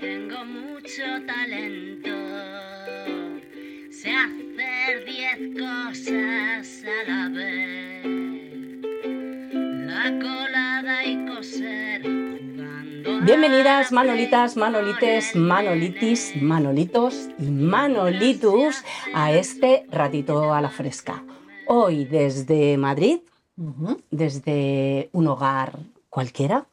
tengo mucho talento. Sé hacer diez cosas a la vez. La colada y coser. Bienvenidas Manolitas, Manolites, Manolitis, Manolitos y Manolitus a este ratito a la fresca. Hoy desde Madrid, desde un hogar cualquiera,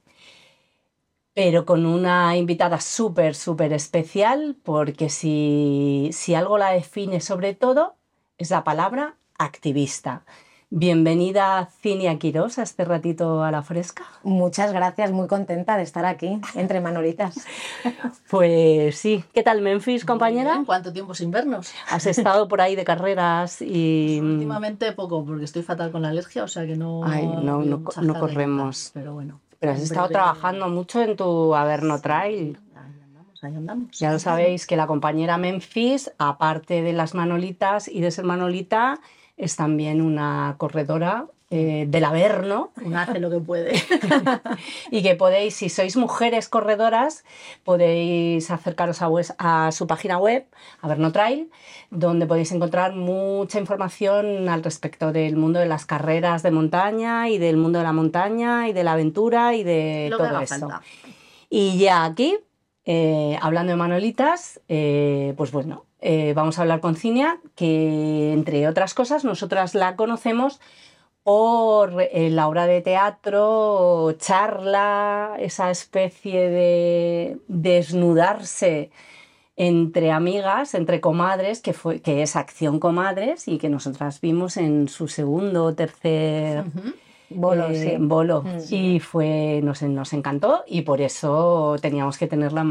pero con una invitada súper, súper especial, porque si, si algo la define sobre todo es la palabra activista. Bienvenida Cinia Quirós a este ratito a la fresca. Muchas gracias, muy contenta de estar aquí entre Manolitas. Pues sí, ¿qué tal Memphis, compañera? Bien, ¿Cuánto tiempo sin vernos? Has estado por ahí de carreras y... Últimamente poco, porque estoy fatal con la alergia, o sea que no. Ay, no, no- no carreritas, corremos. Pero bueno. Pero has estado trabajando mucho en tu Averno Trail. Ahí andamos, ahí andamos. Ya lo sabéis que la compañera Memphis, aparte de las manolitas y de ser manolita, es también una corredora eh, del Averno Una hace lo que puede. y que podéis, si sois mujeres corredoras, podéis acercaros a, vues- a su página web, Averno Trail, donde podéis encontrar mucha información al respecto del mundo de las carreras de montaña y del mundo de la montaña y de la aventura y de lo todo eso. Y ya aquí, eh, hablando de Manolitas, eh, pues bueno, vamos a hablar con Cinia, que entre otras cosas nosotras la conocemos por eh, la obra de teatro, charla, esa especie de desnudarse entre amigas, entre comadres, que, fue, que es Acción Comadres y que nosotras vimos en su segundo o tercer. Bolo, eh, sí. bolo. Mm. Y fue, nos, nos encantó y por eso teníamos que tener la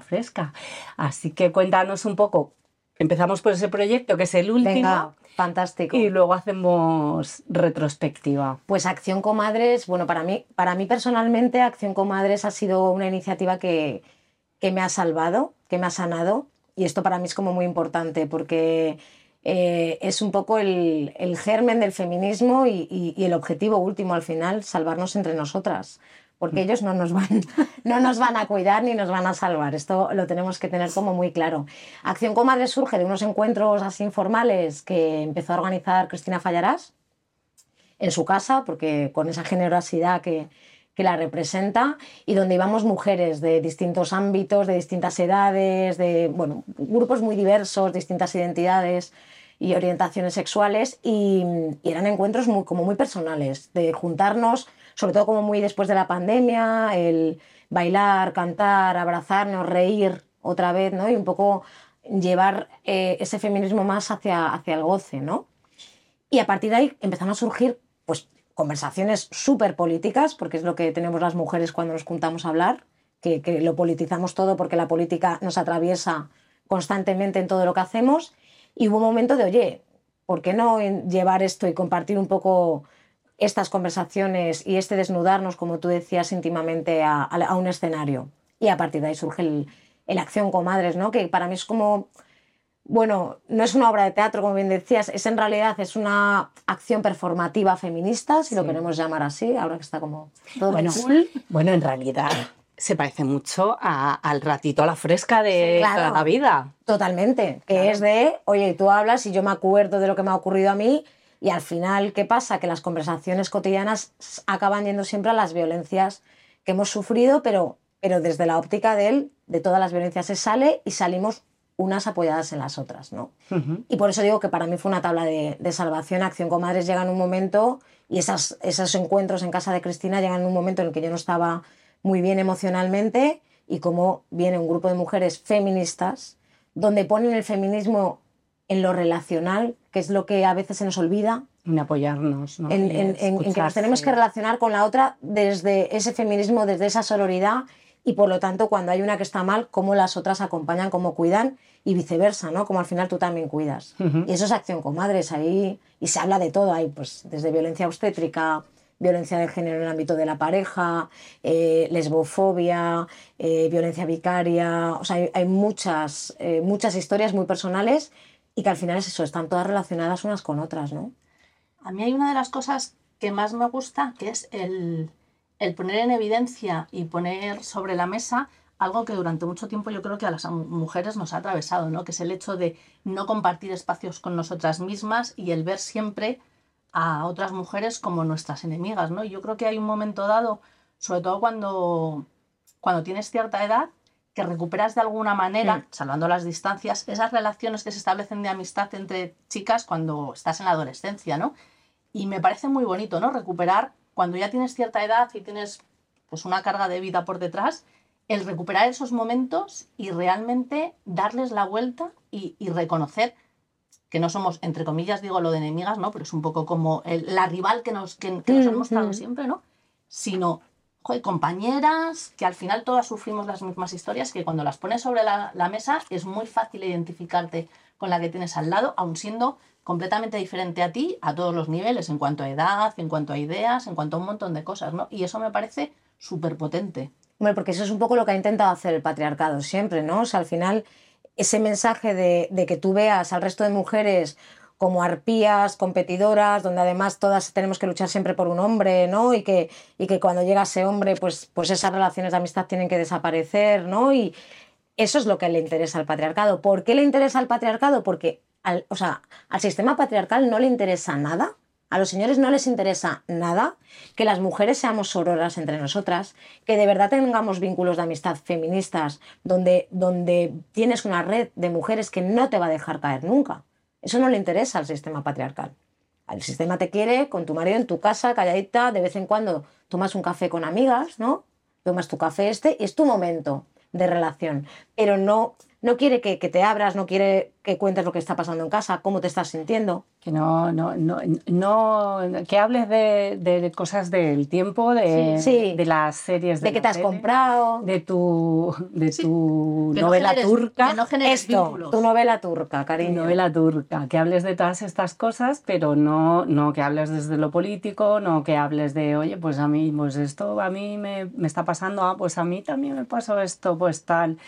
fresca. Así que cuéntanos un poco. Empezamos por ese proyecto, que es el último, Venga, fantástico. y luego hacemos retrospectiva. Pues Acción Comadres, bueno, para mí, para mí personalmente Acción Comadres ha sido una iniciativa que, que me ha salvado, que me ha sanado, y esto para mí es como muy importante porque eh, es un poco el, el germen del feminismo y, y- y el objetivo último al final, salvarnos entre nosotras. Porque ellos no nos, van, no nos van a cuidar ni nos van a salvar. Esto lo tenemos que tener como muy claro. Acción Comadres surge de unos encuentros así informales que empezó a organizar Cristina Fallarás en su casa, porque con esa generosidad que, que la representa, y donde íbamos mujeres de distintos ámbitos, de distintas edades, de bueno, grupos muy diversos, distintas identidades y orientaciones sexuales, y, y eran encuentros muy, como muy personales, de juntarnos, sobre todo como muy después de la pandemia, el bailar, cantar, abrazarnos, reír otra vez, ¿no? Y un poco llevar eh, ese feminismo más hacia, hacia el goce, ¿no? Y a partir de ahí empezaron a surgir pues, conversaciones súper políticas, porque es lo que tenemos las mujeres cuando nos juntamos a hablar, que, que lo politizamos todo porque la política nos atraviesa constantemente en todo lo que hacemos. Y hubo un momento de, oye, ¿por qué no llevar esto y compartir un poco estas conversaciones y este desnudarnos, como tú decías, íntimamente a, a- un escenario? Y a partir de ahí surge el, el Acción Comadres, ¿no? que para mí es como bueno, no es una obra de teatro, como bien decías, es en realidad es una acción performativa feminista, si lo queremos llamar así, ahora que está como todo Bueno, cool. bueno, en realidad se parece mucho a- al ratito a la fresca de Sí, claro. toda la vida. Totalmente, que Claro. es de, oye, tú hablas y yo me acuerdo de lo que me ha ocurrido a mí y al final, ¿qué pasa? Que las conversaciones cotidianas acaban yendo siempre a las violencias que hemos sufrido, pero, pero desde la óptica de él, de todas las violencias se sale y salimos unas apoyadas en las otras, ¿no? Y por eso digo que para mí fue una tabla de, de salvación. Acción Comadres llega en un momento, y esas, esos encuentros en casa de Cristina llegan en un momento en el que yo no estaba muy bien emocionalmente, y como viene un grupo de mujeres feministas, donde ponen el feminismo en lo relacional, que es lo que a veces se nos olvida, En apoyarnos, ¿no? en, que nos tenemos que relacionar con la otra desde ese feminismo, desde esa sororidad y por lo tanto cuando hay una que está mal, cómo las otras acompañan, cómo cuidan y viceversa, ¿no? Como al final tú también cuidas. Y eso es acción comadres ahí y se habla de todo ahí, pues desde violencia obstétrica, violencia de género en el ámbito de la pareja, eh, lesbofobia, eh, violencia vicaria, o sea, hay, hay muchas, eh, muchas historias muy personales y que al final es eso, están todas relacionadas unas con otras, ¿no? A mí hay una de las cosas que más me gusta, que es el, el poner en evidencia y poner sobre la mesa algo que durante mucho tiempo yo creo que a las mujeres nos ha atravesado, ¿no? Que es el hecho de no compartir espacios con nosotras mismas y el ver siempre a otras mujeres como nuestras enemigas, ¿no? Yo creo que hay un momento dado, sobre todo cuando, cuando tienes cierta edad, que recuperas de alguna manera, Mm. salvando las distancias, esas relaciones que se establecen de amistad entre chicas cuando estás en la adolescencia, ¿no? Y me parece muy bonito, ¿no? Recuperar cuando ya tienes cierta edad y tienes pues una carga de vida por detrás, el recuperar esos momentos y realmente darles la vuelta y, y reconocer que no somos, entre comillas, digo lo de enemigas, ¿no? Pero es un poco como el- la rival que nos, que, que nos han Mm, mostrado mm. siempre, ¿no? Sino, joder, compañeras, que al final todas sufrimos las mismas historias, que cuando las pones sobre la, mesa es muy fácil identificarte con la que tienes al lado, aun siendo completamente diferente a ti a todos los niveles, en cuanto a edad, en cuanto a ideas, en cuanto a un montón de cosas, ¿no? Y eso me parece súper potente. Hombre, porque eso es un poco lo que ha intentado hacer el patriarcado siempre, ¿no? O sea, al final, ese mensaje de que tú veas al resto de mujeres como arpías, competidoras, donde además todas tenemos que luchar siempre por un hombre, ¿no? Y que, y que cuando llega ese hombre, pues, pues esas relaciones de amistad tienen que desaparecer, ¿no? Y eso es lo que le interesa al patriarcado. ¿Por qué le interesa al patriarcado? Porque al, o sea, al sistema patriarcal no le interesa nada. A los señores no les interesa nada que las mujeres seamos sororas entre nosotras, que de verdad tengamos vínculos de amistad feministas, donde, donde tienes una red de mujeres que no te va a dejar caer nunca. Eso no le interesa al sistema patriarcal. El sistema te quiere con tu marido en tu casa, calladita, de vez en cuando tomas un café con amigas, ¿no? Tomas tu café este y es tu momento de relación. Pero no, no quiere que, que te abras, no quiere que cuentes lo que está pasando en casa, cómo te estás sintiendo. Que no, no, no, no que hables de, de cosas del tiempo, de, Sí, sí. de las series de, De qué la te has tele, comprado. de tu, de Sí. tu Que no novela generes- turca. que no Esto, vínculos. tu novela turca, Tu cariño. novela turca, que hables de todas estas cosas, pero no, no que hables desde lo político, no que hables de, oye, pues a mí, pues esto a mí me, me está pasando, ah, pues a mí también me pasó esto, pues tal,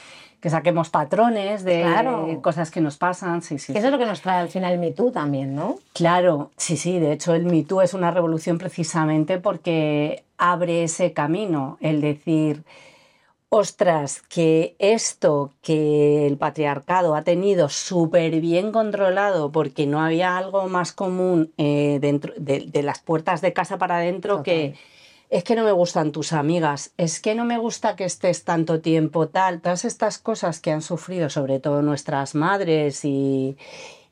que saquemos patrones de Claro. cosas que nos pasan, sí, sí. Que eso es lo que nos trae al final el Me Too también, ¿no? Claro, sí, sí, de hecho el Me Too es una revolución precisamente porque abre ese camino, el decir, ostras, que esto que el patriarcado ha tenido súper bien controlado porque no había algo más común eh, dentro de, de las puertas de casa para adentro que es que no me gustan tus amigas, es que no me gusta que estés tanto tiempo tal, todas estas cosas que han sufrido sobre todo nuestras madres y,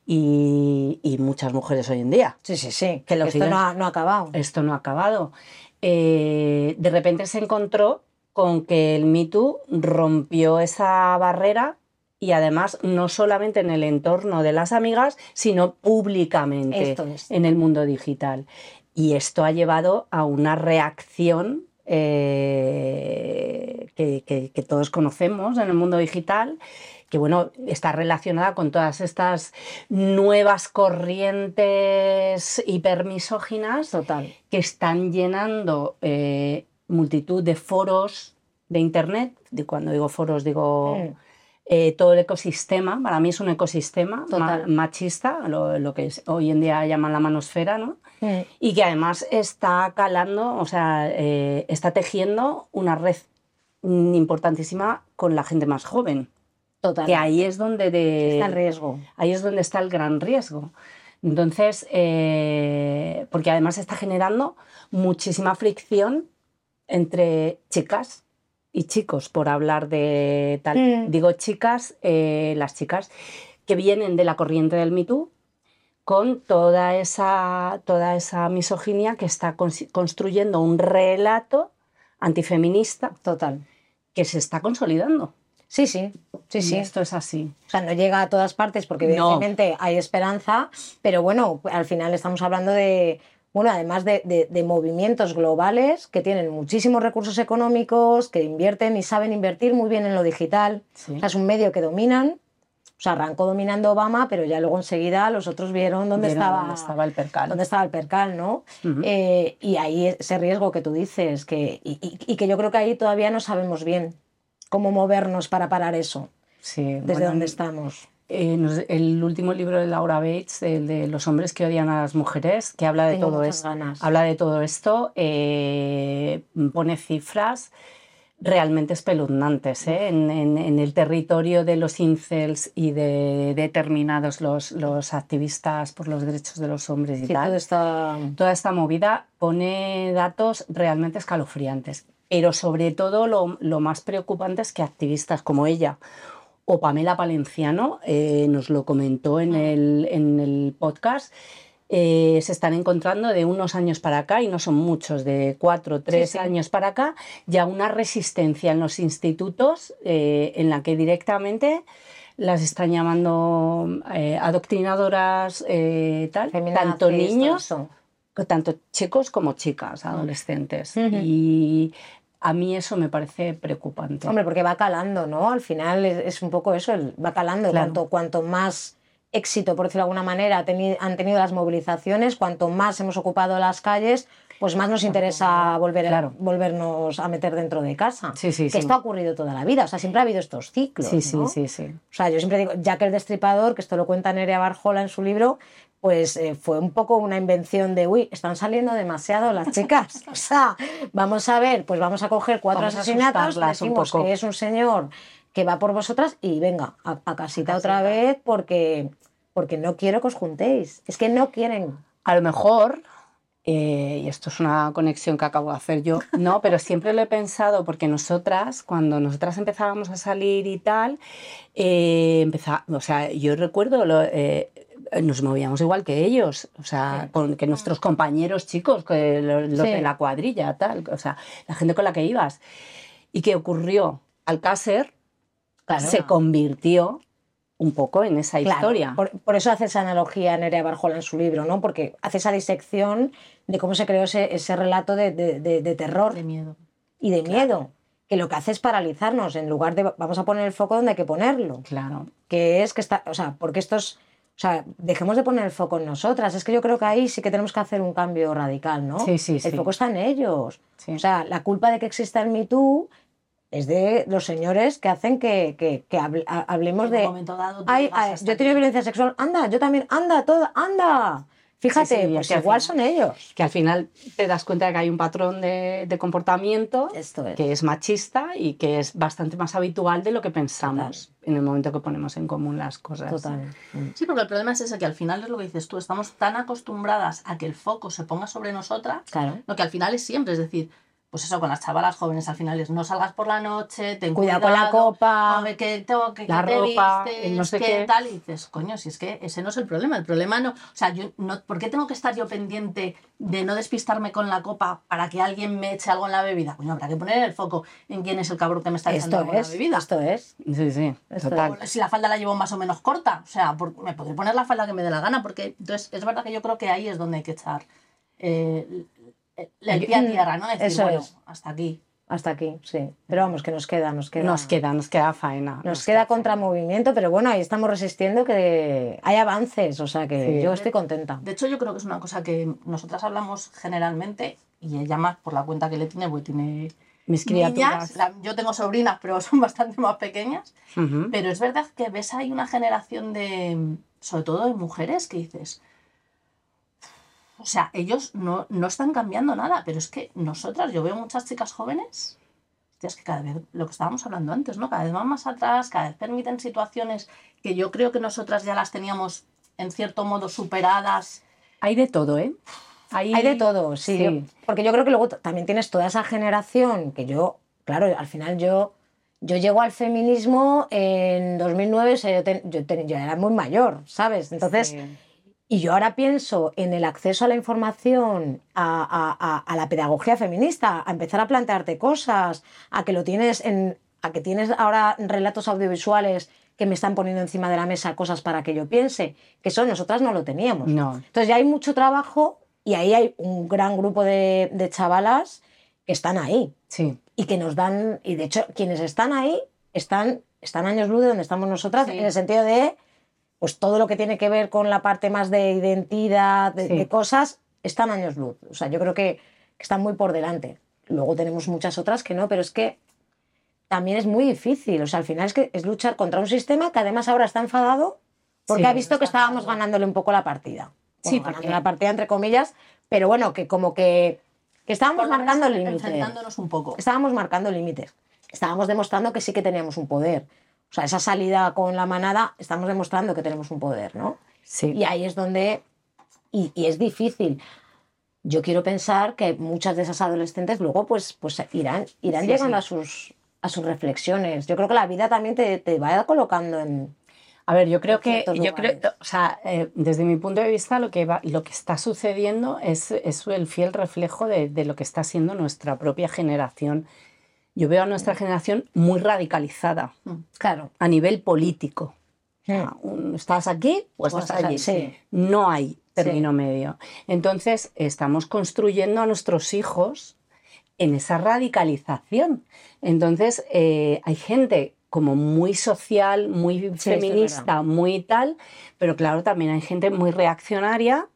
y, y muchas mujeres hoy en día. Sí, sí, sí. Que lo esto siguen- no ha, no ha acabado. Esto no ha acabado. Eh, de repente se encontró con que el Me Too rompió esa barrera y además no solamente en el entorno de las amigas, sino públicamente Esto es. en el mundo digital. Y esto ha llevado a una reacción eh, que, que- que todos conocemos en el mundo digital, que bueno, está relacionada con todas estas nuevas corrientes hipermisóginas Total. que están llenando eh, multitud de foros de internet. De cuando digo foros, digo Mm. Eh, todo el ecosistema. Para mí es un ecosistema ma- machista, lo, lo que hoy en día llaman la manosfera, ¿no? Y que además está calando, o sea, eh, está tejiendo una red importantísima con la gente más joven. Total. Que ahí es donde de- Está el riesgo. Ahí es donde está el gran riesgo. Entonces, eh, porque además está generando muchísima fricción entre chicas y chicos, por hablar de tal. Mm. Digo chicas, eh, las chicas que vienen de la corriente del Me Too con toda esa, toda esa misoginia que está cons- construyendo un relato antifeminista Total. que se está consolidando. Sí, sí. Sí, Y sí. esto es así. O sea, no llega a todas partes porque No. evidentemente hay esperanza, pero bueno, al final estamos hablando de, bueno, además de, de- de movimientos globales que tienen muchísimos recursos económicos, que invierten y saben invertir muy bien en lo digital. Sí. O sea, es un medio que dominan. O sea, arrancó dominando Obama, pero ya luego enseguida los otros vieron dónde, Vieron estaba, dónde estaba el percal. dónde estaba el percal, ¿no? Eh, y ahí ese riesgo que tú dices, que, y, y- y que yo creo que ahí todavía no sabemos bien cómo movernos para parar eso, Sí, desde bueno, dónde estamos. Eh, el último libro de Laura Bates, el de Los hombres que odian a las mujeres, que habla de Tengo todo esto. ganas. Habla de todo esto, eh, pone cifras realmente espeluznantes ¿eh? en, en- en el territorio de los incels y de determinados los, los activistas por los derechos de los hombres y Sí, tal está... toda esta movida pone datos realmente escalofriantes. Pero sobre todo lo, lo más preocupante es que activistas como ella o Pamela Palenciano, eh, nos lo comentó en el, en el podcast, eh, se están encontrando de unos años para acá, y no son muchos, de cuatro o tres sí. años para acá, ya una resistencia en los institutos eh, en la que directamente las están llamando eh, adoctrinadoras, tal, feminazis, tanto niños tanto chicos como chicas, adolescentes. Ujú. Y a mí eso me parece preocupante. Hombre, porque va calando, ¿no? Al final es, es un poco eso, el- va calando. Claro. Cuanto, cuanto más éxito, por decirlo de alguna manera, teni- han tenido las movilizaciones, cuanto más hemos ocupado las calles, pues más nos interesa volver, Claro. volvernos a meter dentro de casa. Sí, sí, que sí. esto ha ocurrido toda la vida, o sea, siempre ha habido estos ciclos. sí, sí, sí, sí. O sea, yo siempre digo, Jack el Destripador, que esto lo cuenta Nerea Barjola en su libro, pues eh, fue un poco una invención de, uy, están saliendo demasiado las chicas. O sea, vamos a ver, pues vamos a coger cuatro Vamos a asesinatos, un decimos poco. que es un señor que va por vosotras y venga, a, a casita otra vez porque, porque no quiero que os juntéis. Es que no quieren. A lo mejor, eh, y esto es una conexión que acabo de hacer yo, no, pero siempre lo he pensado porque nosotras, cuando nosotras empezábamos a salir y tal, eh, empeza- o sea, yo recuerdo, lo- eh, nos movíamos igual que ellos, o sea, con, que nuestros compañeros chicos, que lo- los, Sí. de la cuadrilla, tal, o sea, la gente con la que ibas. ¿Y qué ocurrió? Alcácer Claro. se convirtió un poco en esa Claro, historia. Por, por eso hace esa analogía Nerea Barjola en su libro, ¿no? Porque hace esa disección de cómo se creó ese, ese relato de, de- de- de terror De miedo. y de miedo, que lo que hace es paralizarnos en lugar de vamos a poner el foco donde hay que ponerlo, Claro. que es que está, o sea, porque estos, o sea, dejemos de poner el foco en nosotras, es que yo creo que ahí sí que tenemos que hacer un cambio radical, ¿no? Sí, sí, el sí. foco está en ellos. Sí. O sea, la culpa de que exista el Me Too es de los señores que hacen que, que- que hable- ha- hablemos En de... un momento dado tú Ay, ay, yo he tenido violencia sexual, anda, yo también, anda, todo, anda. Fíjate, Sí, sí, pues que al igual final- son ellos. que al final te das cuenta de que hay un patrón de, de comportamiento Esto es. que es machista y que es bastante más habitual de lo que pensamos en el momento que ponemos en común las cosas. Total. Sí, porque el problema es ese, que al final es lo que dices tú, estamos tan acostumbradas a que el foco se ponga sobre nosotras, Claro. lo que al final es siempre, es decir, pues eso, con las chavalas jóvenes al final es no salgas por la noche, ten Cuidado cuidado, con la copa. ver qué tengo que La que te ropa, vistes, no sé qué qué. tal, y dices, coño, si es que ese no es el problema, el problema no, o sea, yo no, ¿por qué tengo que estar yo pendiente de no despistarme con la copa para que alguien me eche algo en la bebida? Coño, habrá que poner el foco en quién es el cabrón que me está echando algo en es, la bebida. esto es. Sí, sí, Esto total. si la falda la llevo más o menos corta, o sea, por- me podré poner la falda que me dé la gana, porque entonces es verdad que yo creo que ahí es donde hay que echar eh, el- el pie a tierra, ¿no? Decir, Eso bueno, es. hasta aquí. Hasta aquí, sí. Pero vamos, que nos queda, nos queda. Nos queda, nos queda faena. Nos queda contramovimiento, pero bueno, ahí estamos resistiendo que hay avances, o sea que Sí. yo estoy contenta. De hecho, yo creo que es una cosa que nosotras hablamos generalmente, y ella más por la cuenta que le tiene, porque tiene Mis niñas. criaturas. La- yo tengo sobrinas, pero son bastante más pequeñas. Ujú. Pero es verdad que ves ahí una generación de, sobre todo de mujeres, que dices, o sea, ellos no, no están cambiando nada, pero es que nosotras, yo veo muchas chicas jóvenes, hostias, que cada vez, lo que estábamos hablando antes, ¿no? Cada vez van más atrás, cada vez permiten situaciones que yo creo que nosotras ya las teníamos en cierto modo superadas. Hay de todo, ¿eh? Hay de todo, sí. Sí. yo- porque yo creo que luego también tienes toda esa generación que yo, claro, al final yo, yo llego al feminismo en 2009, o sea, yo, ten- yo, ten- yo era muy mayor, ¿sabes? Entonces, Sí. Y yo ahora pienso en el acceso a la información, a, a- a- a la pedagogía feminista, a empezar a plantearte cosas, a que lo tienes en, a que tienes ahora relatos audiovisuales que me están poniendo encima de la mesa cosas para que yo piense, que eso nosotras no lo teníamos. No. Entonces ya hay mucho trabajo y ahí hay un gran grupo de, de chavalas que están ahí Sí. y que nos dan, y de hecho quienes están ahí están, están años luz de donde estamos nosotras, Sí. en el sentido de pues todo lo que tiene que ver con la parte más de identidad, de, Sí. de cosas, están años luz. O sea, yo creo que, que están muy por delante. Luego tenemos muchas otras que no, pero es que también es muy difícil. O sea, al final es que es luchar contra un sistema que además ahora está enfadado porque Sí, ha visto que está estábamos enfadado. ganándole un poco la partida. Sí, Bueno, porque- ganando la partida entre comillas, pero bueno, que como que, que estábamos Por marcando límites. Un poco. Estábamos marcando límites. estábamos demostrando que sí que teníamos un poder. O sea, esa salida con la manada, estamos demostrando que tenemos un poder, ¿no? Sí. Y ahí es donde, y, y es difícil. Yo quiero pensar que muchas de esas adolescentes luego pues, pues irán, irán Sí, llegando sí. A, sus, a sus reflexiones. Yo creo que la vida también te, te va colocando en... A ver, yo creo que, yo creo, o sea, eh, desde mi punto de vista, lo que, va, lo que está sucediendo es, es el fiel reflejo de, de lo que está siendo nuestra propia generación. Yo veo a nuestra generación muy radicalizada Claro. a nivel político. Mm. ¿Estás aquí? Pues estás allí. sí. No hay término medio. Entonces, estamos construyendo a nuestros hijos en esa radicalización. Entonces, eh, hay gente como muy social, muy feminista, muy tal, pero claro, también hay gente muy reaccionaria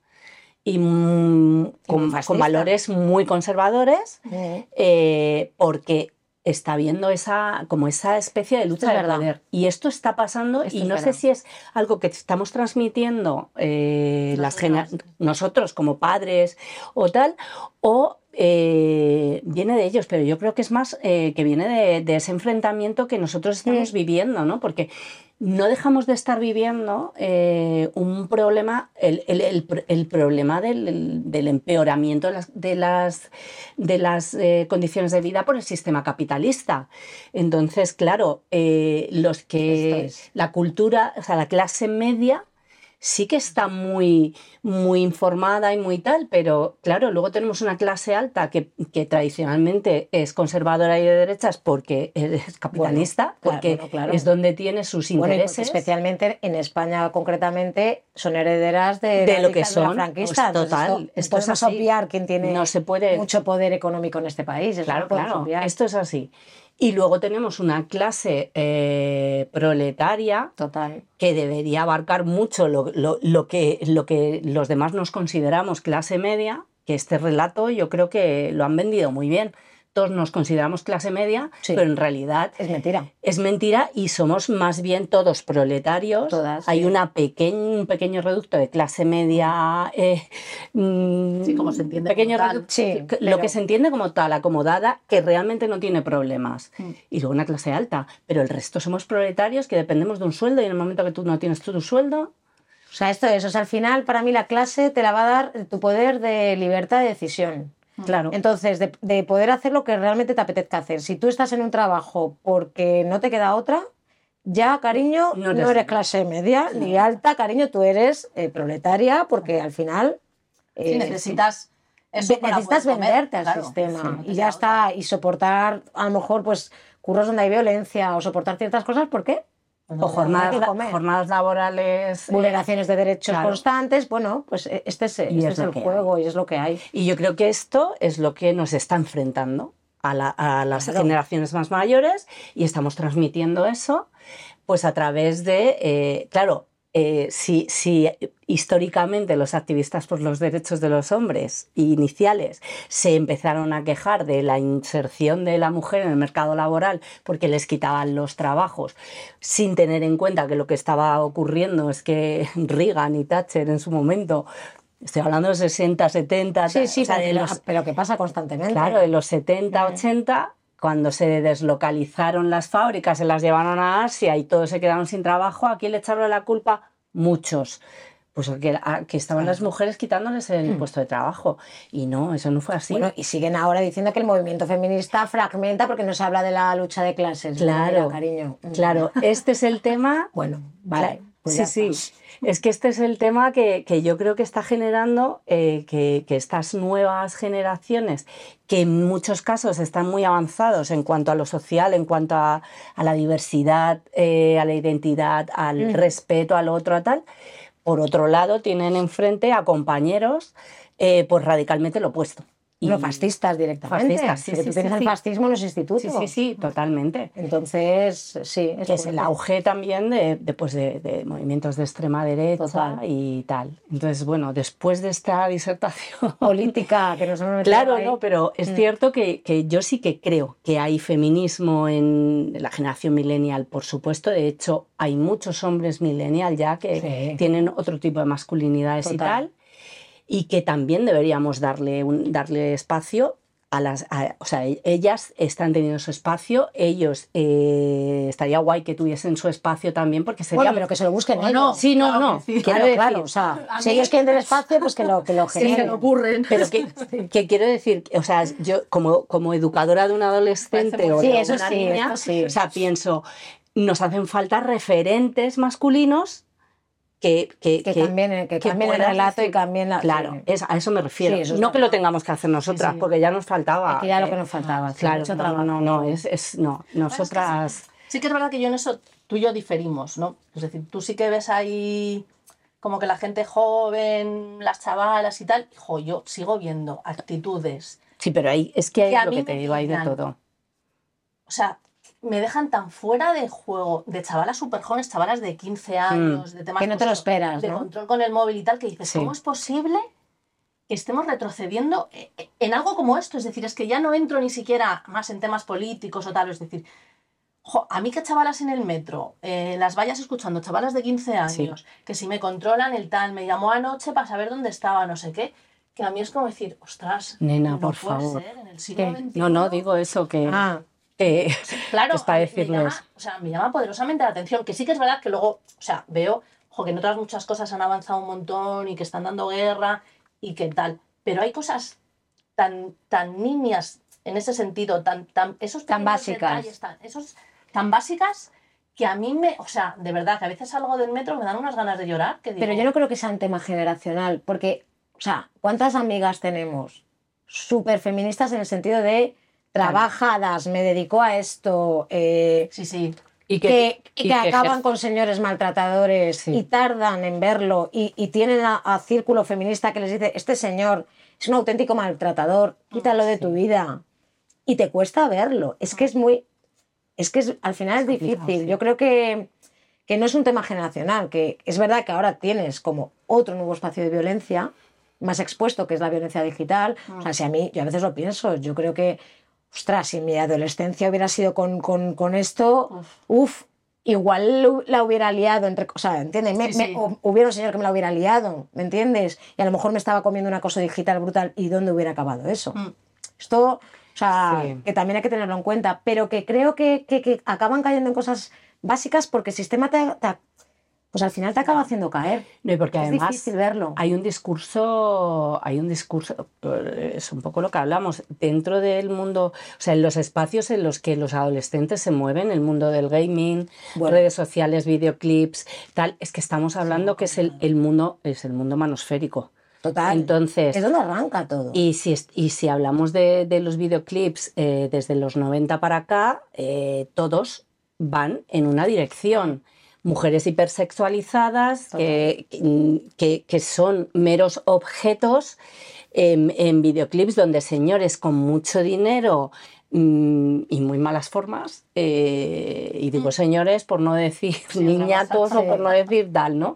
y mm, con, valores muy conservadores, Mm. eh, porque está habiendo esa, como esa especie de lucha Es de verdad. poder. Y esto está pasando Esto y es no sé si es algo que estamos transmitiendo eh, las Nosotros. nosotros como padres o tal, o eh, viene de ellos, pero yo creo que es más eh, que viene de, de ese enfrentamiento que nosotros estamos viviendo, ¿no? Porque no dejamos de estar viviendo eh, un problema, el, el- el el problema del, del empeoramiento de las, de las, de las, eh, condiciones de vida por el sistema capitalista. Entonces, claro, eh, los que es. la cultura, o sea, la clase media sí que está muy, muy informada y muy tal, pero claro, luego tenemos una clase alta que, que tradicionalmente es conservadora y de derechas porque es capitalista, porque bueno, claro. es donde tiene sus Bueno, intereses. especialmente en España concretamente son herederas de, De lo que son, franquista. pues, Entonces, total, esto- es así. obviar quién tiene no se puede mucho poder económico en este país. Claro, no claro, obviar. esto es así. Y luego tenemos una clase eh, proletaria Total. que debería abarcar mucho lo, lo- lo que, lo que los demás nos consideramos clase media, que este relato yo creo que lo han vendido muy bien. Todos nos consideramos clase media, Sí. pero en realidad Es mentira. es mentira y somos más bien todos proletarios. Todas, Hay sí. una pequeñ- un pequeño reducto de clase media. eh, mm, Sí, como se entiende Pequeño como tal. reducto, Sí, lo pero- que se entiende como tal, acomodada, que realmente no tiene problemas. Mm. Y luego una clase alta. Pero el resto somos proletarios que dependemos de un sueldo y en el momento que tú no tienes tu sueldo, O sea, esto es, o sea, al final para mí la clase te la va a dar tu poder de libertad de decisión. Claro. Entonces, de, de poder hacer lo que realmente te apetezca hacer. Si tú estás en un trabajo porque no te queda otra, ya, cariño, No no eres- clase media ni alta, cariño, tú eres eh, proletaria porque al final... Sí, eh, necesitas eso para necesitas comer, venderte al claro. sistema Sí, y ya está y soportar a lo mejor pues curros donde hay violencia o soportar ciertas cosas ¿por qué? O jornadas, jornadas laborales. eh, vulneraciones de derechos claro. constantes bueno pues eh, este es, este Y es es lo el juego y es lo que hay Y yo creo que esto es lo que nos está enfrentando a, la- a las Claro. generaciones más mayores y estamos transmitiendo eso pues a través de, eh, claro, eh, si, si históricamente los activistas por los derechos de los hombres iniciales se empezaron a quejar de la inserción de la mujer en el mercado laboral porque les quitaban los trabajos, sin tener en cuenta que lo que estaba ocurriendo es que Reagan y Thatcher en su momento Estoy hablando de los 60, 70, sí sí o sea, pero, de que- los, pero que pasa constantemente claro, de los 70, Mm. 80, cuando se deslocalizaron las fábricas, se las llevaron a Asia y todos se quedaron sin trabajo, ¿a quién le echaron la culpa? Muchos. Pues a que, a que estaban las mujeres quitándoles el puesto de trabajo. Y no, eso no fue así. Mm. Bueno, y siguen ahora diciendo que el movimiento feminista fragmenta porque no se habla de la lucha de clases. Claro, Mira, cariño. Mm. claro, este es el tema Bueno, vale. Pues sí, sí. Es que este es el tema que, que yo creo que está generando eh, que, que estas nuevas generaciones, que en muchos casos están muy avanzados en cuanto a lo social, en cuanto a, a la diversidad, eh, a la identidad, al Mm. respeto al otro, a tal, por otro lado tienen enfrente a compañeros eh, pues radicalmente lo opuesto. No, fascistas directamente. Fascistas, sí, sí, tú tienes sí, el fascismo en los institutos. Sí, sí, sí, totalmente. Entonces, sí. que es el auge también de, de, pues, de- de movimientos de extrema derecha Total. y tal. Entonces, bueno, después de esta disertación... Política, que nos hemos Claro, ahí. no, pero es Mm. cierto que, que yo sí que creo que hay feminismo en la generación millennial, por supuesto. De hecho, hay muchos hombres millennial ya que tienen otro tipo de masculinidades y tal, y que también deberíamos darle, un, darle espacio a las, a- o sea, e- ellas están teniendo su espacio, ellos eh, estaría guay que tuviesen su espacio también porque sería Bueno, pero que se lo busquen O ellos. no. Sí, no, Claro no. que sí. quiero Claro, claro, o sea, A si ellos quieren del espacio, pues que lo, que lo Sí, se generen. me ocurren. Pero que, que quiero decir, o sea, yo como, como educadora de un adolescente o de Sí, eso una sí, niña, sí. o sea, pienso, nos hacen falta referentes masculinos que, que, Que cambien, el- que cambien el relato y cambien la... Claro, es, a eso me refiero. Sí, eso no que lo tengamos que hacer nosotras, Sí, porque ya nos faltaba. Que ya lo eh, que nos faltaba. Claro, no, trabajo. no, no, es, es no, nosotras. Sí que es verdad que yo en eso tú y yo diferimos, ¿no? Es decir, tú sí que ves ahí como que la gente joven, las chavalas y tal, jo, yo sigo viendo actitudes, Sí, pero ahí es que hay Que lo que te digo, hay de todo. o sea, me dejan tan fuera de juego de chavalas súper jóvenes, chavalas de 15 años, de temas Mm. Que no te lo esperas, de ¿no? control con el móvil y tal, que dices, Sí. ¿cómo es posible que estemos retrocediendo e- e- en algo como esto? Es decir, es que ya no entro ni siquiera más en temas políticos o tal, es decir, jo, a mí que chavalas en el metro, eh, las vayas escuchando, chavalas de 15 años, que si me controlan el tal, me llamó anoche para saber dónde estaba, no sé qué, que a mí es como decir, ostras, Nena, no por puede favor. ser, en el siglo. XXI. No, no, digo eso, que, Ah, que- Claro, es para me llama, o sea, me llama poderosamente la atención, que sí que es verdad que luego, o sea, veo jo, que en otras muchas cosas han avanzado un montón y que están dando guerra y que tal, pero hay cosas tan, tan niñas en ese sentido, tan, tan, esos Tan básicas. detalles, tan, esos, tan básicas que a mí me, o sea, de verdad, que a veces salgo del metro me dan unas ganas de llorar, que digo, pero yo no creo que sea un tema generacional, porque, o sea, ¿cuántas amigas tenemos súper feministas en el sentido de trabajadas, me dedico a esto, eh, sí, sí, y que, y que acaban con señores maltratadores Sí. y tardan en verlo y, y tienen a, a círculo feminista que les dice, este señor es un auténtico maltratador, quítalo de tu vida. Y te cuesta verlo. Es que es muy... Es que es, al final es, difícil. sí. Yo creo que, que no es un tema generacional, que es verdad que ahora tienes como otro nuevo espacio de violencia más expuesto, que es la violencia digital. O sea, si a mí, yo a veces lo pienso, yo creo que, ostras, si mi adolescencia hubiera sido con, con, con esto, uff, igual la hubiera liado, entre, o sea, ¿entiendes? Me- Sí, sí. hubiera un señor que me la hubiera liado, ¿me entiendes? Y a lo mejor me estaba comiendo una cosa digital brutal, ¿y dónde hubiera acabado eso? Mm. Esto, o sea, Sí. que también hay que tenerlo en cuenta, pero que creo que, que- que acaban cayendo en cosas básicas porque el sistema te, te- pues al final te acaba haciendo caer. No, y porque es además difícil verlo. hay un discurso, hay un discurso, eh, es un poco lo que hablamos, dentro del mundo, o sea, en los espacios en los que los adolescentes se mueven, el mundo del gaming, Bueno. redes sociales, videoclips, tal, es que estamos hablando que es el, el mundo, es el mundo manosférico. Total. Entonces, es donde arranca todo. y si, y si hablamos de, de los videoclips eh, desde los 90 para acá, eh, todos van en una dirección. Mujeres hipersexualizadas que, que- que son meros objetos en, en videoclips donde señores con mucho dinero mm, y muy malas formas, eh, y digo señores por no decir Sí, niñatos o por no decir tal, ¿no?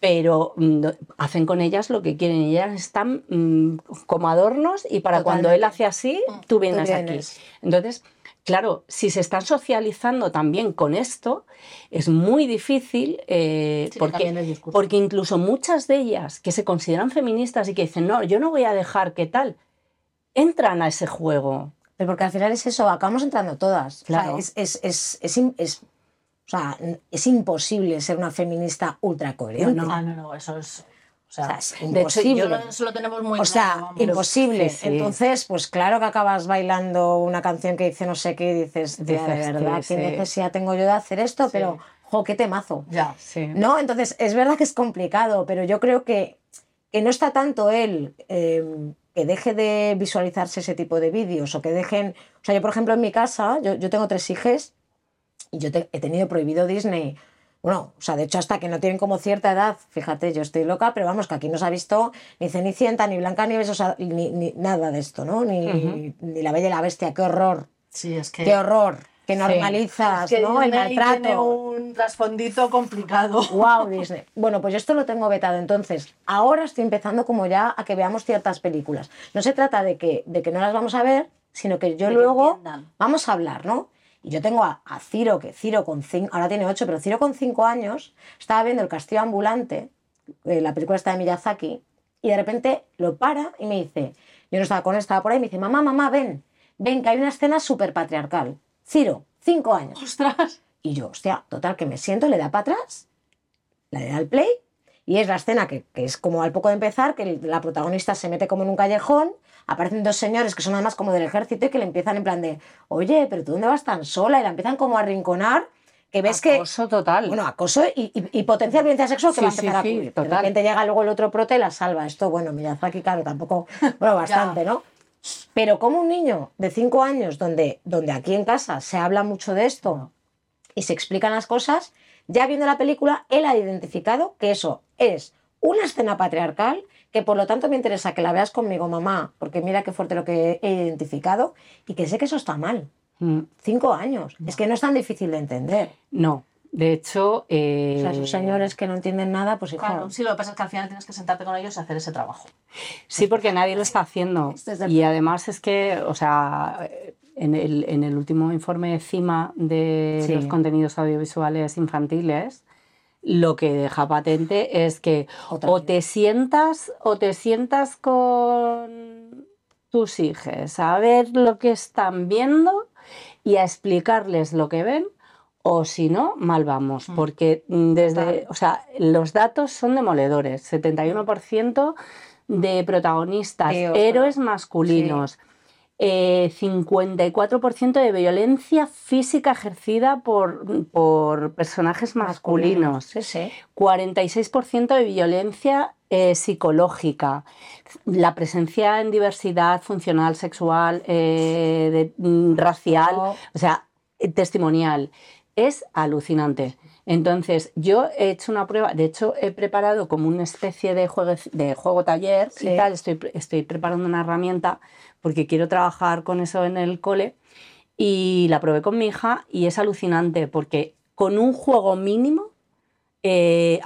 pero mm, hacen con ellas lo que quieren. Ellas están mm, como adornos y para cuando él hace así, tú vienes, vienes. aquí. Entonces, claro, si se están socializando también con esto, es muy difícil eh, Sí, porque, cambien el discurso. porque incluso muchas de ellas que se consideran feministas y que dicen, no, yo no voy a dejar que tal, entran a ese juego. Pero porque al final es eso, acabamos entrando todas. Claro. O sea, es, es, es, es, o sea, imposible ser una feminista ultra coherente. No, no. Ah, no, no, eso es, o sea, O sea, es de hecho, imposible. yo lo- eso lo tenemos muy O sea, claro, imposible. Sí, sí. Entonces, pues claro que acabas bailando una canción que dice no sé qué y dices, tía, de verdad, sí, qué necesidad tengo yo de hacer esto, pero, jo, qué temazo. Ya. Sí. ¿No? Entonces, es verdad que es complicado, pero yo creo que, que no está tanto él eh, que deje de visualizarse ese tipo de vídeos o que dejen... O sea, yo, por ejemplo, en mi casa, yo, yo tengo tres hijas y yo te- he tenido prohibido Disney. Bueno, o sea, de hecho, hasta que no tienen como cierta edad, fíjate, yo estoy loca, pero vamos, que aquí no se ha visto ni Cenicienta, ni Blancanieves, o sea, ni, ni nada de esto, ¿no? Ni, ni La Bella y la Bestia, qué horror, Sí, es que, qué horror, que normalizas, es que ¿no? El Disney tiene maltrato. un trasfondito complicado. Wow, Disney. Bueno, pues yo esto lo tengo vetado. Entonces, ahora estoy empezando como ya a que veamos ciertas películas. No se trata de que, de que no las vamos a ver, sino que yo luego entiendan. vamos a hablar, ¿no? Y yo tengo a, a Ciro, que Ciro con cinco, ahora tiene ocho, pero Ciro con cinco años estaba viendo El Castillo Ambulante, eh, la película está de Miyazaki, y de repente lo para y me dice, yo no estaba con él, estaba por ahí, me dice, mamá, mamá, ven, ven, que hay una escena súper patriarcal. Ciro, cinco años. ¡Ostras! Y yo, hostia, total, que me siento, le da para atrás, le da al play, y es la escena que, que es como al poco de empezar, que la protagonista se mete como en un callejón, aparecen dos señores que son además como del ejército y que le empiezan en plan de, oye, pero tú dónde vas tan sola, y la empiezan como a rinconar, que ves que... Acoso total. Bueno, acoso y, y, y potencial violencia sexual que Sí, va a sí, empezar a sí, ocurrir. De total. repente llega luego el otro prote y la salva. Esto, bueno, Miyazaki, claro, tampoco, bueno, bastante, ¿no? Pero como un niño de cinco años, donde, donde aquí en casa se habla mucho de esto y se explican las cosas, ya viendo la película, él ha identificado que eso es una escena patriarcal, que por lo tanto me interesa que la veas conmigo, mamá, porque mira qué fuerte lo que he identificado, y que sé que eso está mal. Mm, Cinco años. Es que no es tan difícil de entender. No, de hecho... eh, O sea, esos señores que no entienden nada, pues hijo, Claro, sí, lo que pasa es que al final tienes que sentarte con ellos y hacer ese trabajo. Sí, porque nadie lo está haciendo. Este Y además es que, o sea, en el, en el último informe de CIMA de Sí. los contenidos audiovisuales infantiles, lo que deja patente es que Otra o te sientas o te sientas con tus hijos a ver lo que están viendo y a explicarles lo que ven o si no, mal vamos, Mm. porque desde, o sea, los datos son demoledores, 71% de protagonistas, héroes masculinos, eh, 54% de violencia física ejercida por, por personajes masculinos. Sí, sí. 46% de violencia eh, psicológica, la presencia en diversidad funcional, sexual, eh, de- mm, racial, o sea, testimonial. Es alucinante. Entonces, yo he hecho una prueba, de hecho, he preparado como una especie de juego, de juego taller Sí. y tal, estoy, estoy preparando una herramienta porque quiero trabajar con eso en el cole y la probé con mi hija y es alucinante porque con un juego mínimo eh,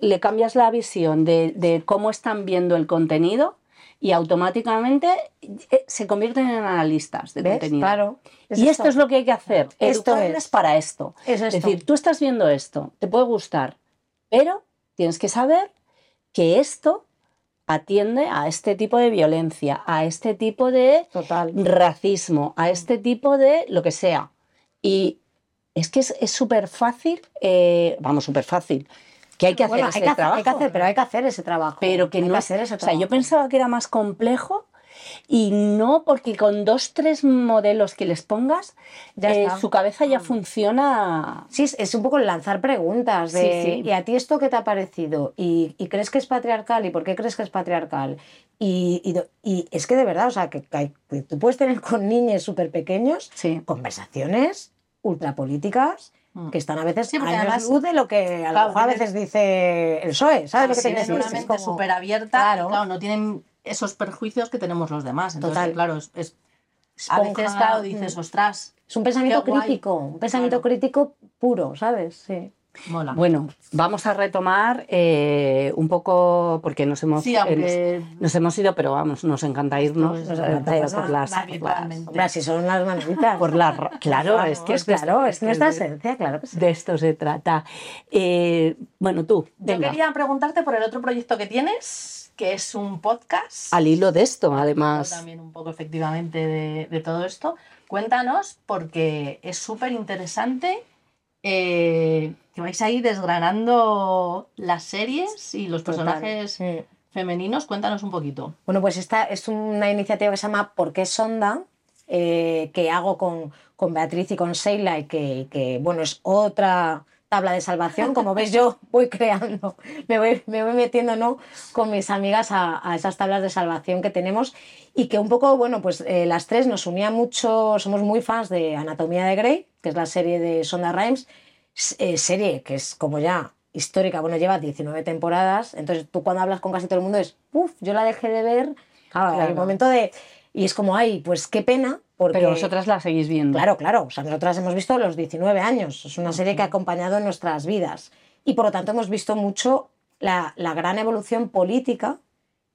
le cambias la visión de, de cómo están viendo el contenido y automáticamente eh, se convierten en analistas de ¿Ves? contenido. Claro. y esto es lo que hay que hacer. Esto es. para esto. Es decir, tú estás viendo esto, te puede gustar, pero tienes que saber que esto atiende a este tipo de violencia, a este tipo de Total. racismo, a este tipo de lo que sea. Y es que es súper fácil, eh, vamos, súper fácil, que hay que hacer Bueno, ese hay que hacer, trabajo. hay que hacer, pero hay que hacer ese trabajo. pero que Hay no es- hacer ese O sea, yo pensaba que era más complejo y no porque con dos, tres modelos que les pongas, Ya eh, su cabeza ya funciona. Sí, es- un poco lanzar preguntas de, Sí, sí. ¿y a ti esto qué te ha parecido? ¿Y, y crees que es patriarcal? ¿Y por qué crees que es patriarcal? Y, y y es que de verdad, o sea, que, que que tú puedes tener con niños súper pequeños Sí. conversaciones ultrapolíticas. Que están a veces Sí, años además- luz de lo que a lo Claro, mejor a veces dice el PSOE, ¿sabes lo que Tienen una mente como- súper abierta Claro. claro, no tienen esos perjuicios que tenemos los demás. Entonces, Total. claro, es, es- a veces, claro, dices, mm. ostras, Es un pensamiento crítico, un pensamiento Claro. crítico puro, ¿sabes? Sí. Mola. Bueno, vamos a retomar eh, un poco, porque nos hemos, sí, eh, nos hemos ido, pero vamos, nos encanta irnos Nos eh, encanta por, las. Hombre, son las maneritas. por ra- claro, Vamos, es que es de claro, esto- es nuestra de- esencia, claro que sí. De esto se trata. Eh, bueno, tú, Yo quería preguntarte por el otro proyecto que tienes, que es un podcast. al hilo de esto, además. también un poco efectivamente de, de todo esto. Cuéntanos, porque es súper interesante eh, que vais a ir desgranando las series y los Total. personajes femeninos. Cuéntanos un poquito. Bueno, pues esta es una iniciativa que se llama ¿Por qué Sonda? eh, que hago con, con Beatriz y con Sheila y que, que, bueno, es otra tabla de salvación. Como veis, yo voy creando, me voy, me voy metiendo ¿no? con mis amigas a, a esas tablas de salvación que tenemos y que un poco, bueno, pues eh, las tres nos unía mucho, somos muy fans de Anatomía de Grey, que es la serie de Sonda Rhimes, eh, serie que es como ya histórica, bueno, lleva 19 temporadas, entonces tú cuando hablas con casi todo el mundo es, uff, yo la dejé de ver, claro, Claro. un momento de, y es como, ay, pues qué pena, porque... Pero vosotras la seguís viendo. Claro, claro. O sea, nosotras hemos visto los 19 años. Es una serie que ha acompañado en nuestras vidas. Y por lo tanto hemos visto mucho la, la gran evolución política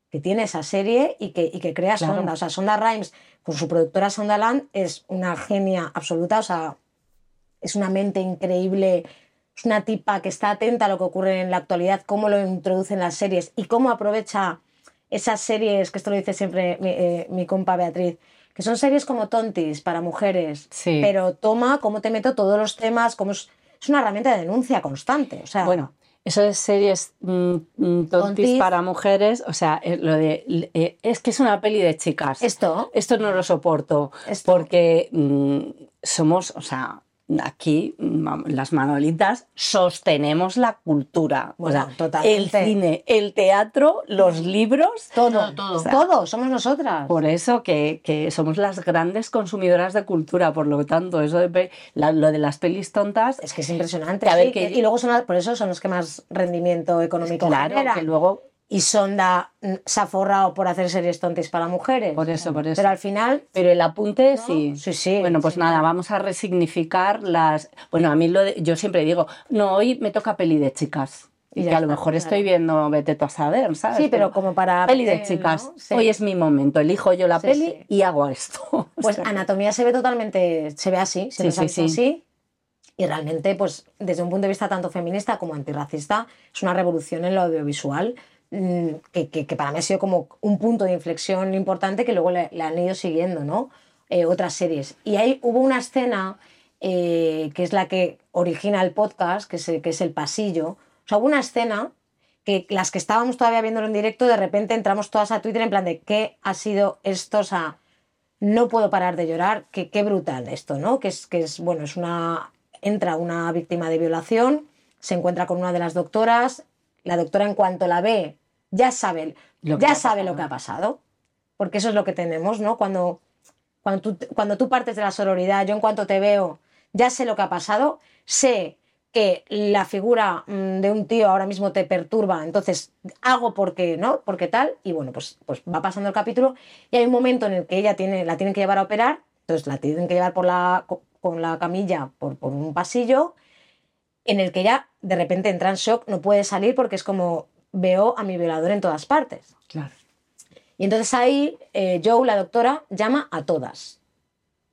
que tiene esa serie y que, y que crea Claro. Sonda. O sea, Sonda Rhimes, con su productora Sondaland, es una genia absoluta. O sea, es una mente increíble. Es una tipa que está atenta a lo que ocurre en la actualidad, cómo lo introduce en las series y cómo aprovecha esas series, que esto lo dice siempre mi, eh, mi compa Beatriz, que son series como tontis para mujeres, Sí. pero toma cómo te meto todos los temas, como es, es una herramienta de denuncia constante. O sea, Bueno, eso de series mm, mm, tontis Tontis. para mujeres, o sea, eh, lo de eh, es que es una peli de chicas. esto, Esto no lo soporto Esto. porque mm, somos, o sea, aquí las manolitas sostenemos la cultura. Bueno, o sea, totalmente. el cine, el teatro, los libros. todo, Todo, todo, somos nosotras. Por eso que, que somos las grandes consumidoras de cultura, por lo tanto, eso de la- lo de las pelis tontas, Es que es impresionante. Que a ver, sí, que- Y luego son, por eso son los que más rendimiento económico claro, generan. que luego, Y Sonda se ha forrado por hacer series tontis para mujeres. por eso, por eso. Pero al final, Pero el apunte sí. sí, sí. Bueno, pues sí. nada, vamos a resignificar las. Bueno, a mí lo de- yo siempre digo, no, hoy me toca peli de chicas. Y Y que a lo mejor claro. estoy viendo, vete tú a saber, ¿sabes? Sí, pero como para Peli de chicas. ¿no? Sí. Hoy es mi momento, elijo yo la Sí, peli y hago esto. O Pues sea, anatomía se ve totalmente, se ve así, se Sí, sí, así. Y realmente, pues desde un punto de vista tanto feminista como antirracista, es una revolución en lo audiovisual que, que- para mí ha sido como un punto de inflexión importante que luego le, han ido siguiendo, ¿no? Eh, otras series. Y ahí hubo una escena eh, que es la que origina el podcast, que es el, que es el pasillo. O sea, hubo una escena que las que estábamos todavía viéndolo en directo, de repente entramos todas a Twitter en plan de ¿qué ha sido esto? O sea, no puedo parar de llorar, qué, qué brutal esto, ¿no? Que es, que es, bueno, es una, entra una víctima de violación, se encuentra con una de las doctoras, la doctora en cuanto la ve, ya sabe, Lo que ya ha sabe pasado. lo que ha pasado, porque eso es lo que tenemos, ¿no? Cuando, cuando, tú, cuando tú partes de la sororidad, yo en cuanto te veo, ya sé lo que ha pasado, sé que la figura mm, de un tío ahora mismo te perturba, entonces hago porque, ¿no? Porque tal, y bueno, pues, pues va pasando el capítulo y hay un momento en el que ella tiene, la tienen que llevar a operar, entonces la tienen que llevar por la, co- con la camilla por, por un pasillo, en el que ella de repente entra en shock, no puede salir porque es como veo a mi violador en todas partes. claro. Y entonces ahí eh, Joe, la doctora, llama a todas,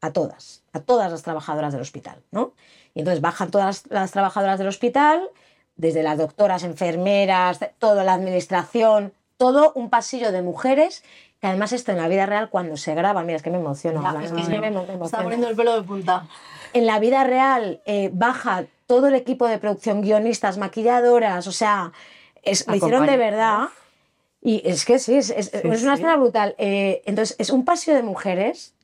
a todas, a todas las trabajadoras del hospital, ¿no? Y entonces bajan todas las trabajadoras del hospital, desde las doctoras, enfermeras, toda la administración, todo un pasillo de mujeres, que además esto en la vida real cuando se graba, mira, es que me emociono. Ya, es que me me me está poniendo el pelo de punta. en la vida real eh, baja todo el equipo de producción, guionistas, maquilladoras, o sea, es, lo hicieron de verdad. Y es que sí, es, es- es una sí. escena brutal. Eh, entonces, es un pasillo de mujeres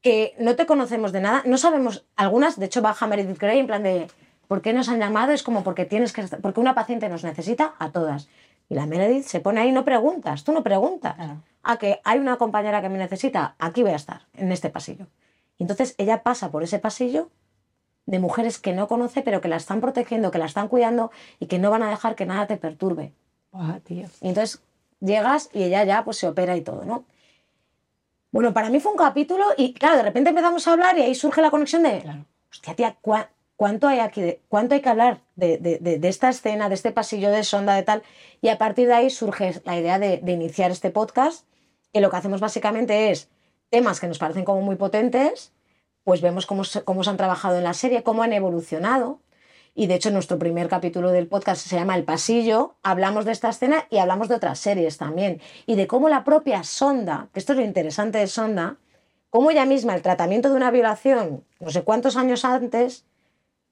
que no te conocemos de nada, no sabemos, algunas, de hecho baja Meredith Grey en plan de, ¿por qué nos han llamado? Es como porque tienes que, porque una paciente nos necesita a todas. Y la Meredith se pone ahí, no preguntas, tú no preguntas. Claro. A que hay una compañera que me necesita, aquí voy a estar, en este pasillo. Y entonces ella pasa por ese pasillo de mujeres que no conoce, pero que la están protegiendo, que la están cuidando y que no van a dejar que nada te perturbe. Buah, tío. Y entonces llegas y ella ya pues se opera y todo, ¿no? Bueno, para mí fue un capítulo y claro, de repente empezamos a hablar y ahí surge la conexión de, Claro. hostia, tía, ¿cuá- ¿cuánto hay aquí? de- ¿Cuánto hay que hablar de, de- de- esta escena, de este pasillo de sonda, de tal? Y a partir de ahí surge la idea de, de iniciar este podcast, que lo que hacemos básicamente es temas que nos parecen como muy potentes, pues vemos cómo se, cómo se han trabajado en la serie, cómo han evolucionado. Y de hecho, nuestro primer capítulo del podcast se llama El Pasillo. Hablamos de esta escena y hablamos de otras series también. Y de cómo la propia Sonda, que esto es lo interesante de Sonda, cómo ella misma, el tratamiento de una violación, no sé cuántos años antes,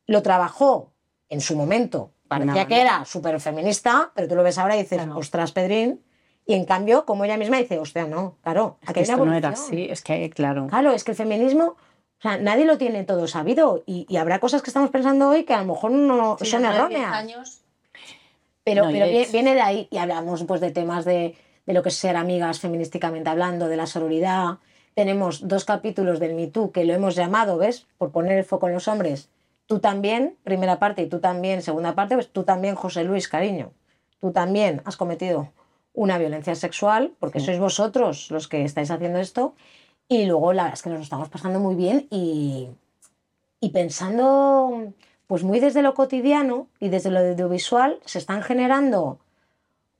lo trabajó en su momento. Parecía No. que era súper feminista, pero tú lo ves ahora y dices, Claro. ostras, Pedrín. Y en cambio, como ella misma dice, hostia, no, claro, Es que esto no era evolución". así, es que, claro. Claro, es que el feminismo, o sea, nadie lo tiene todo sabido y, y habrá cosas que estamos pensando hoy que a lo mejor no Sí, son dentro de 10 erróneas. años, Pero, No, viene de ahí y hablamos pues de temas de, de lo que es ser amigas feminísticamente hablando, de la sororidad. Tenemos dos capítulos del Me Too que lo hemos llamado, ¿ves? Por poner el foco en los hombres. Tú también, primera parte, y tú también, segunda parte, pues tú también, José Luis, cariño. Tú también has cometido una violencia sexual, porque sois vosotros los que estáis haciendo esto. Y luego la verdad es que nos lo estamos pasando muy bien y, y pensando, pues muy desde lo cotidiano y desde lo audiovisual, se están generando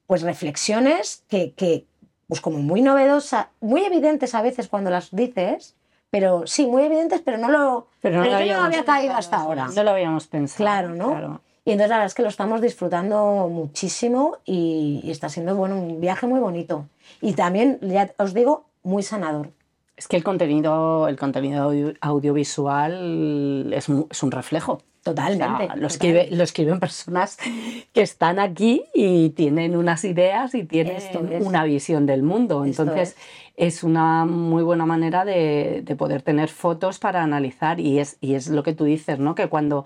pues reflexiones que, que, pues como muy novedosas, muy evidentes a veces cuando las dices, pero sí, muy evidentes, pero no lo, Pero no lo yo no habíamos había caído hasta ahora. No lo habíamos pensado. Claro, ¿no? Y entonces la verdad es que lo estamos disfrutando muchísimo y, y está siendo bueno, un viaje muy bonito. Y también, ya os digo, muy sanador. Es que el contenido, el contenido audio- audiovisual es, un- es un reflejo. Totalmente. O sea, lo, total. escribe- lo escriben personas que están aquí y tienen unas ideas y tienen una visión del mundo. Entonces, es. una muy buena manera de, de poder tener fotos para analizar. Y es, y es lo que tú dices, ¿no? Que cuando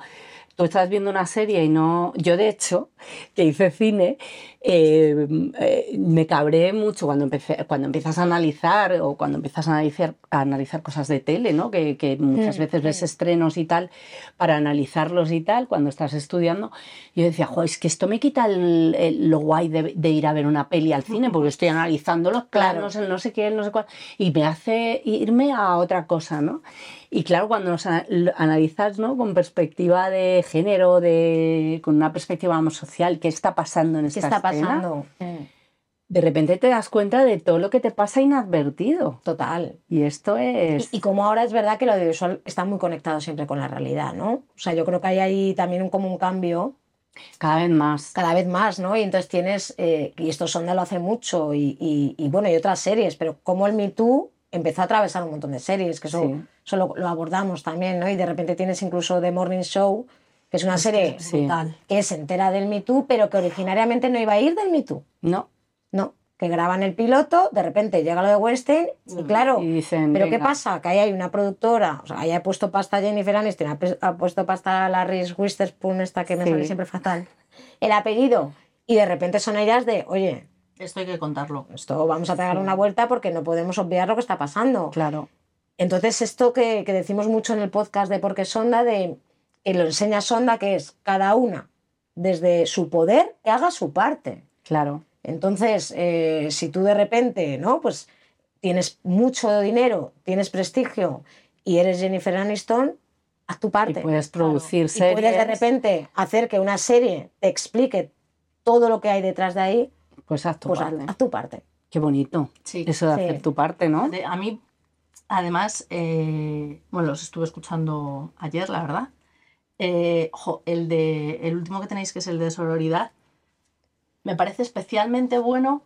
tú estás viendo una serie y no. Yo, de hecho, que hice cine, eh, eh, me cabré mucho cuando, empecé, cuando empiezas a analizar o cuando empiezas a analizar, a analizar cosas de tele, ¿no? Que, que muchas Mm, veces ves estrenos y tal, para analizarlos y tal, cuando estás estudiando. Yo decía, jo, es que esto me quita el- el- lo guay de, de ir a ver una peli al cine, porque estoy analizando los Claro. planos, el no sé qué, el no sé cuál, y me hace irme a otra cosa, ¿no? Y claro, cuando nos analizas ¿no? con perspectiva de género, de, con una perspectiva vamos, social, ¿qué está pasando en ¿Qué esta está escena? pasando? Mm, De repente te das cuenta de todo lo que te pasa inadvertido. Total. Y esto es... Y, y como ahora es verdad que lo audiovisual está muy conectado siempre con la realidad, ¿no? O sea, yo creo que hay ahí también un, como un cambio cada vez más. cada vez más, ¿no? Y entonces tienes, eh, y esto Sonda lo hace mucho, y, y- y, bueno, y otras series, pero como el Me Too empezó a atravesar un montón de series, que eso, Sí. eso lo, lo abordamos también, ¿no? Y de repente tienes incluso The Morning Show, que es una serie sí. Que se entera del Me Too, pero que originariamente no iba a ir del Me Too, No. no. Que graban el piloto, de repente llega lo de Weinstein, y claro, Y dicen, pero ¿qué pasa? Que ahí hay una productora, o sea, ahí ha puesto pasta Jennifer Aniston, ha, ha puesto pasta la Reese Witherspoon, esta que me Sí. sale siempre fatal, el apellido, y de repente son ideas de, oye, Esto hay que contarlo. esto vamos a pegar una vuelta porque no podemos obviar lo que está pasando. Claro. Entonces, esto que, que decimos mucho en el podcast de Porque Sonda, de que lo enseña Sonda, que es cada una, desde su poder, que haga su parte. Claro. Entonces, eh, si tú de repente, ¿no? Pues tienes mucho dinero, tienes prestigio y eres Jennifer Aniston, haz tu Y parte. puedes producir series. puedes de repente hacer que una serie te explique todo lo que hay detrás de ahí, Pues haz tu pues parte. haz tu parte. Qué bonito. Sí. Eso de Sí. hacer tu parte, ¿no? De- a mí, además, eh, bueno, los estuve escuchando ayer, la verdad. Eh, jo, el, de, el último que tenéis, que es el de sororidad, me parece especialmente bueno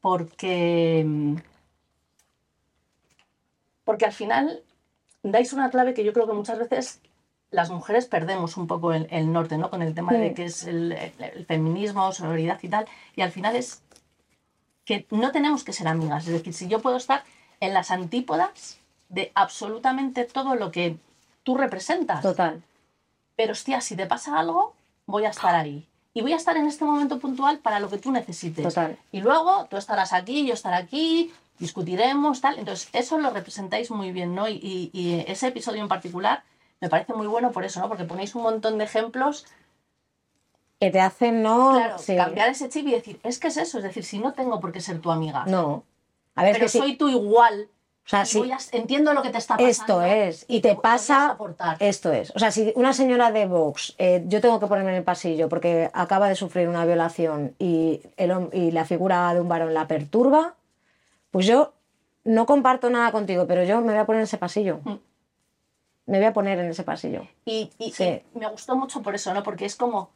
porque, porque al final dais una clave que yo creo que muchas veces las mujeres perdemos un poco el, el norte, ¿no? Con el tema de que es el, el- el feminismo, sororidad y tal. Y al final es que no tenemos que ser amigas. Es decir, si yo puedo estar en las antípodas de absolutamente todo lo que tú representas. Total. Pero hostia, si te pasa algo, voy a estar ahí. Y voy a estar en este momento puntual para lo que tú necesites. Total. Y luego tú estarás aquí, yo estaré aquí, discutiremos, tal. Entonces, eso lo representáis muy bien, ¿no? Y, y- y ese episodio en particular me parece muy bueno por eso, ¿no? Porque ponéis un montón de ejemplos Que te hacen no. Claro, Sí. cambiar ese chip y decir, es que es eso, es decir, si no tengo por qué ser tu amiga, No. A ver, pero que sí. soy tú igual, O sea, sí. a- entiendo lo que te está pasando. Esto es. Y te pasa. Esto es. O sea, si una señora de Vox, eh, yo tengo que ponerme en el pasillo porque acaba de sufrir una violación y, el, y la figura de un varón la perturba, pues yo no comparto nada contigo, pero yo me voy a poner en ese pasillo. Mm. Me voy a poner en ese pasillo. Y, y- Sí. y me gustó mucho por eso, ¿no? Porque es como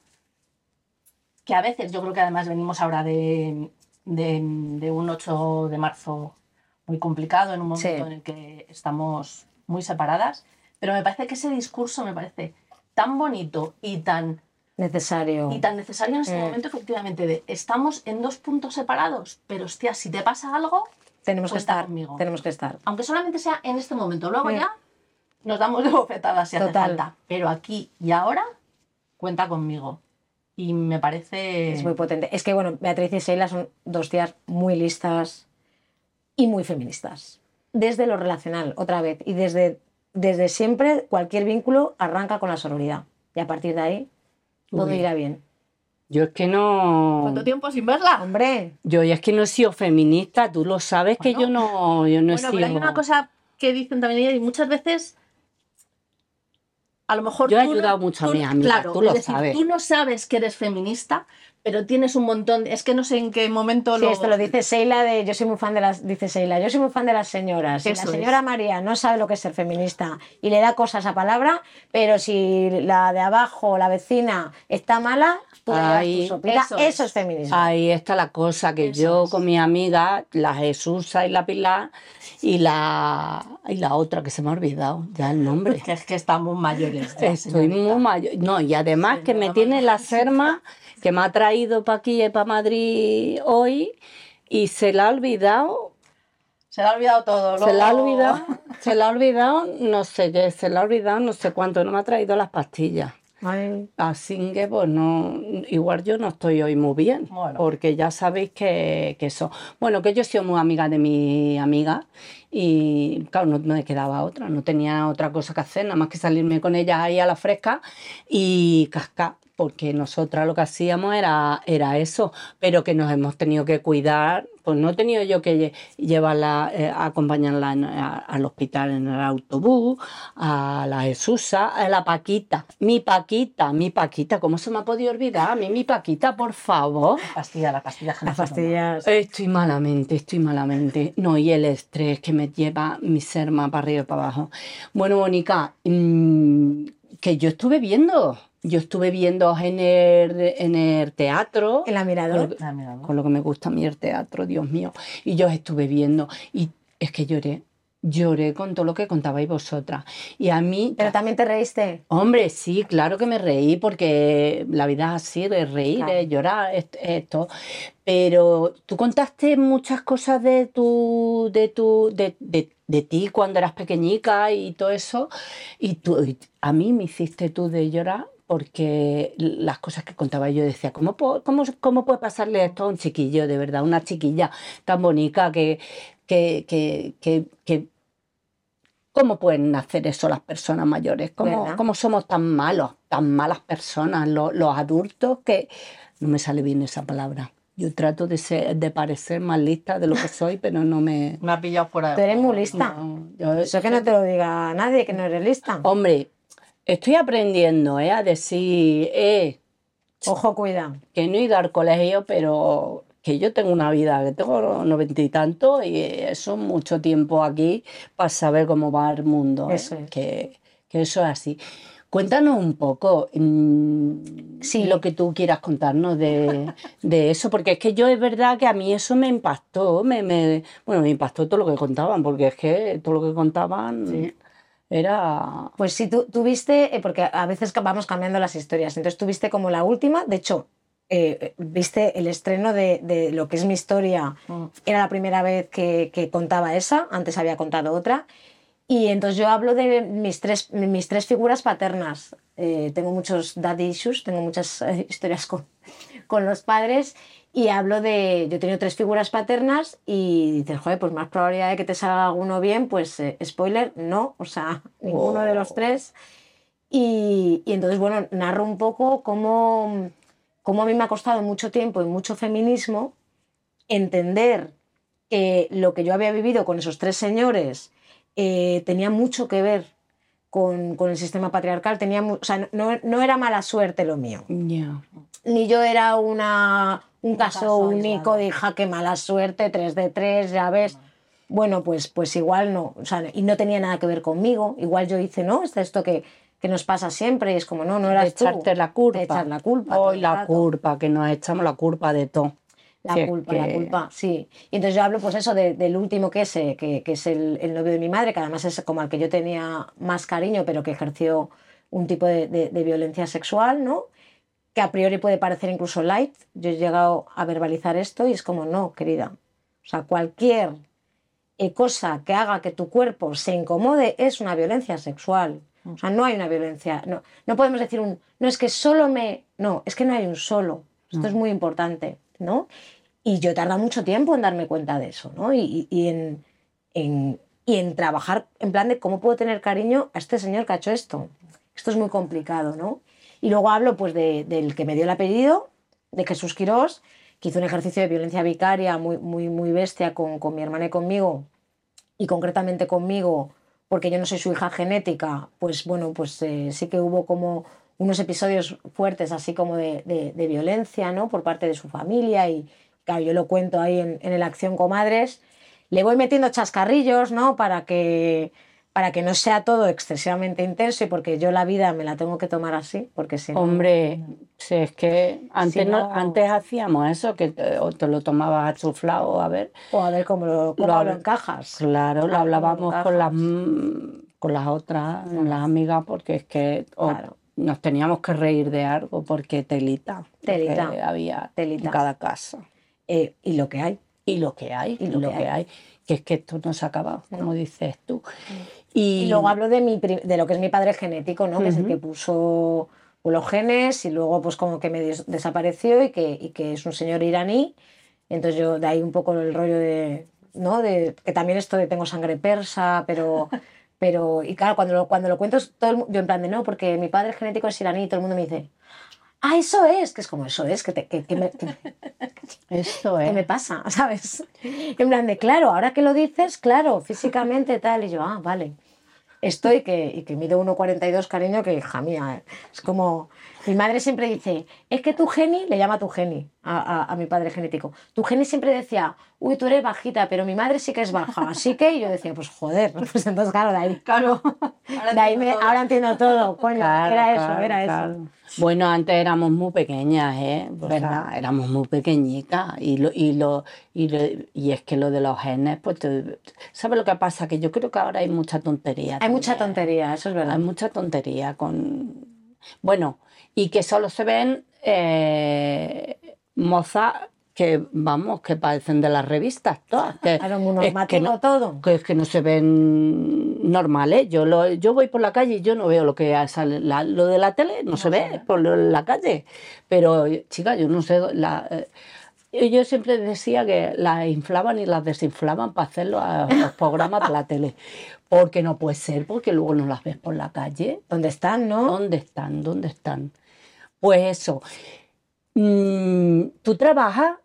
que a veces, yo creo que además venimos ahora de, de, de un 8 de marzo muy complicado, en un momento Sí. en el que estamos muy separadas, pero me parece que ese discurso me parece tan bonito y tan, Necesario. y tan necesario en este Mm. momento, efectivamente, de estamos en dos puntos separados, pero hostia, si te pasa algo, Tenemos que estar. conmigo. Tenemos que estar. aunque solamente sea en este momento, luego Mm. ya nos damos de bofetadas si hace falta. Pero aquí y ahora, cuenta conmigo. Y me parece. Es muy potente. Es que, bueno, Beatriz y Sheila son dos tías muy listas y muy feministas. Desde lo relacional, otra vez. Y desde, desde siempre, cualquier vínculo arranca con la sororidad. Y a partir de ahí, todo Uy. irá bien. Yo es que no. ¿Cuánto tiempo sin verla? Hombre, Yo ya es que no he sido feminista, tú lo sabes que yo no, yo no he bueno, sido. pero hay una cosa que dicen también ellas y muchas veces. A lo mejor Yo he no- ayudado mucho a mis amigas, claro, tú lo es decir, sabes. Tú no sabes que eres feminista, pero tienes un montón, es que no sé en qué momento Sí, lo... esto lo dice Seila de yo soy muy fan de las dice Seila, yo soy muy fan de las señoras. Si la Eso señora María no sabe lo que es ser feminista y le da cosas a palabra, pero si la de abajo, la vecina, está mala, tú le das Ay, tu sopita. eso Eso, es. feminismo. Ahí está la cosa, que Eso yo es. con mi amiga, la Jesusa y la Pilar, y la, y la otra que se me ha olvidado ya el nombre. Que es que estamos mayores. Estoy muy mayor. No, y además que me tiene la serma que me ha traído para aquí y para Madrid hoy y se la ha olvidado. Se le ha olvidado todo. Se la ha olvidado, se la ha olvidado, no sé qué, se la ha olvidado no sé cuánto, no me ha traído las pastillas. Ay, Así que, pues no, igual yo no estoy hoy muy bien, Bueno. porque ya sabéis que, que eso. Bueno, que yo he sido muy amiga de mi amiga y, claro, no me quedaba otra, no tenía otra cosa que hacer, nada más que salirme con ella ahí a la fresca y cascar, porque nosotras lo que hacíamos era, era eso, pero que nos hemos tenido que cuidar, pues no he tenido yo que lle- llevarla, eh, acompañarla en- a- al hospital en el autobús, a la Jesusa, a la Paquita, mi Paquita, mi Paquita, ¿cómo se me ha podido olvidar? A mí mi Paquita, por favor. Pastilla, la pastilla las pastillas. Estoy malamente, estoy malamente. No, y el estrés que me lleva mi serma para arriba y para abajo. Bueno, Mónica, mm, que yo estuve viendo, yo estuve viendo en el, en el teatro. En la con mirador. con lo que me gusta a mí el teatro, Dios mío. Y yo estuve viendo y es que lloré, lloré con todo lo que contabais vosotras. Y a mí... Pero también te reíste. Hombre, sí, claro que me reí porque la vida es así, de reír, Claro. de llorar, est- esto. Pero tú contaste muchas cosas de tu, de tu, de, de- de ti cuando eras pequeñica y todo eso. Y tú, y a mí me hiciste tú de llorar porque las cosas que contaba yo decía, ¿cómo, cómo, cómo puede pasarle esto a un chiquillo, de verdad? Una chiquilla tan bonita que, que, que, que, que- ¿Cómo pueden hacer eso las personas mayores? ¿Cómo, cómo somos tan malos, tan malas personas, lo- los adultos, que no me sale bien esa palabra? Yo trato de, ser, de parecer más lista de lo que soy, pero no me... Me ha pillado fuera de Tú eres muy lista. no, yo- Eso que no te lo diga nadie, que no eres lista. Hombre, estoy aprendiendo ¿eh? a decir, eh, Ojo, cuida. que no he ido al colegio, pero que yo tengo una vida, que tengo noventa y tantos y eso es mucho tiempo aquí para saber cómo va el mundo. ¿eh? Eso es. que, que eso es así. Cuéntanos un poco mm, Sí. lo que tú quieras contarnos de, de eso, porque es que yo es verdad que a mí eso me impactó, me, me- bueno, me impactó todo lo que contaban, porque es que todo lo que contaban Sí. Era... Pues sí, tú, tú viste, eh, porque a veces vamos cambiando las historias, entonces tú viste como la última, de hecho, eh, viste el estreno de, de lo que es mi historia, Mm. era la primera vez que, que contaba esa, antes había contado otra, y entonces yo hablo de mis tres, mis tres figuras paternas. Eh, tengo muchos daddy issues, tengo muchas eh, historias con, con los padres y hablo de, yo he tenido tres figuras paternas y dices, joder, pues más probabilidad de que te salga alguno bien, pues eh, spoiler, no, o sea, ninguno de los tres. Y, y entonces, bueno, narro un poco cómo, cómo a mí me ha costado mucho tiempo y mucho feminismo entender que lo que yo había vivido con esos tres señores eh, tenía mucho que ver con, con el sistema patriarcal, tenía o sea, no, no era mala suerte lo mío Ya. ni yo era una, un, Un caso, caso único de hija, qué mala suerte, 3 de 3, ya ves. Bueno, pues, pues igual no, o sea, y no tenía nada que ver conmigo. Igual yo hice, ¿no? Es esto que, que nos pasa siempre y es como, no, no De eras tú. echarte la culpa. De echar la culpa. Hoy la rato. culpa, que nos echamos la culpa de todo. La culpa, la culpa, sí. Y entonces yo hablo, pues eso, de- del último que es, eh, que, que es el, el novio de mi madre, que además es como al que yo tenía más cariño, pero que ejerció un tipo de, de- de violencia sexual, ¿no? Que a priori puede parecer incluso light. Yo he llegado a verbalizar esto y es como, no, querida. O sea, cualquier eh, cosa que haga que tu cuerpo se incomode es una violencia sexual. O sea, no hay una violencia. No, no podemos decir un. No, es que solo me. No, es que no hay un solo. Esto es muy importante, ¿no? Y yo he tardado mucho tiempo en darme cuenta de eso, ¿no? Y, en, trabajar en plan de cómo puedo tener cariño a este señor que ha hecho esto. Esto es muy complicado, ¿no? Y luego hablo pues de- del que me dio el apellido, de Jesús Quirós, que hizo un ejercicio de violencia vicaria muy, muy, muy bestia con, mi hermana y conmigo, y concretamente conmigo, porque yo no soy su hija genética, pues bueno, pues eh, sí que hubo como unos episodios fuertes así como de, de- de violencia, ¿no? Por parte de su familia y claro, yo lo cuento ahí en, en el Acción Comadres. Le voy metiendo chascarrillos, ¿no? Para que, para que no sea todo excesivamente intenso y porque yo la vida me la tengo que tomar así, porque si no- Hombre, si es que antes, Si no- no- antes hacíamos eso, que te, o te lo tomabas chuflado, a ver. O a ver cómo lo, cómo Lo lo habl- encajas. Claro, lo hablábamos con las, mm, con las otras, las amigas, porque es que o Claro. nos teníamos que reír de algo, porque telita, Telita. que había Telita. en cada casa. Eh, y lo que hay. Y lo que hay, y lo, que, hay. que es que esto no se acaba, como dices tú. Y, Y luego hablo de, mi, de lo que es mi padre genético, ¿no? Que es el que puso los genes y luego pues como que me des- desapareció y que, y que es un señor iraní. Entonces yo de ahí un poco el rollo de, ¿no? De, que también esto de tengo sangre persa, pero... Pero, y claro, cuando lo, cuando lo cuento, todo el yo en plan de no, porque mi padre genético es iraní y todo el mundo me dice, ah, eso es, que es como eso es, que, te- que, que me, que- Eso ¿qué es. me pasa? ¿Sabes? En plan de, claro, ahora que lo dices, claro, físicamente tal. Y yo, ah, vale. Estoy que, y que mido 1,42, cariño, que hija mía. eh, Es como. Mi madre siempre dice, es que tu geni, le llama tu geni a, a- a mi padre genético. Tu geni siempre decía, uy, tú eres bajita, pero mi madre sí que es baja. Así que y yo decía, pues joder, pues entonces, claro, de ahí. Claro. De ahí me- ahora entiendo todo, coño, Claro, era eso, claro, era claro. eso. Bueno, antes éramos muy pequeñas, ¿eh? Sea, ¿Verdad? éramos muy pequeñitas. Y, lo, y, lo, y, lo- y es que lo de los genes, pues, te- ¿sabes lo que pasa? Que yo creo que ahora hay mucha tontería. Hay mucha tontería, eso es verdad. Hay mucha tontería con... Bueno, y que solo se ven eh, mozas que, vamos, que parecen de las revistas todas. Que, es no- todo. que es que no se ven normales. Yo, lo, yo voy por la calle y yo no veo lo que sale. la- lo de la tele no, se ve por lo- la calle. Pero, chica, yo no sé. La, eh, yo siempre decía que las inflaban y las desinflaban para hacer los, los programas de la tele. Porque no puede ser, porque luego no las ves por la calle. ¿Dónde están, no? ¿Dónde están? ¿Dónde están? Pues eso. Mm, ¿Tú trabajas?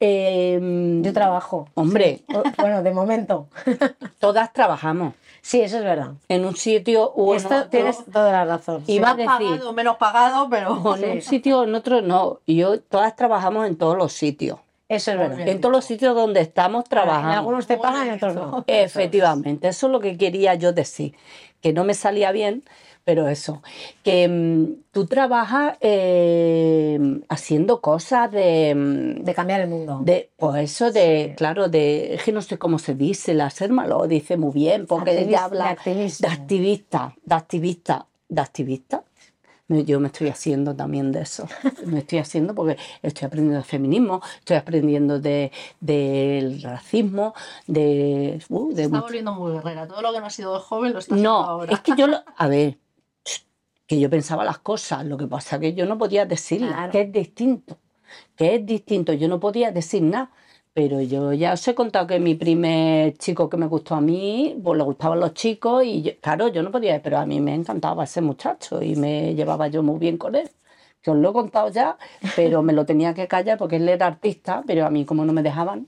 Eh, Yo trabajo. Hombre, Bueno, de momento. todas trabajamos Sí, eso es verdad. en un sitio u en Esto otro. tienes toda la razón. Y Más pagado, menos pagado, pero. O en un sitio o en otro no. Yo, todas trabajamos en todos los sitios. Eso es verdad. En todos los sitios donde estamos En trabajando. algunos te pagan en otros no. Efectivamente, eso es lo que quería yo decir. Que no me salía bien, pero eso. Que mm, tú trabajas eh, haciendo cosas de. mm, De cambiar el mundo. De, pues eso de, Sí. claro, de, es que no sé cómo se dice, la Serma lo dice muy bien, porque Activis- ella habla de de activista, de activista, de activista. Yo me estoy haciendo también de eso. Me estoy haciendo porque estoy aprendiendo de feminismo, estoy aprendiendo de, del racismo, de... uh, de está mucho- volviendo muy guerrera. Todo lo que no ha sido de joven lo está haciendo no, ahora. es que yo, lo- a ver, que yo pensaba las cosas, lo que pasa es que yo no podía decirlas, Claro. que es distinto, que es distinto, yo no podía decir nada, pero yo ya os he contado que mi primer chico que me gustó a mí, pues le gustaban los chicos y yo- claro, yo no podía, pero a mí me encantaba ese muchacho y me llevaba yo muy bien con él. Que os lo he contado ya, pero me lo tenía que callar porque él era artista, pero a mí como no me dejaban,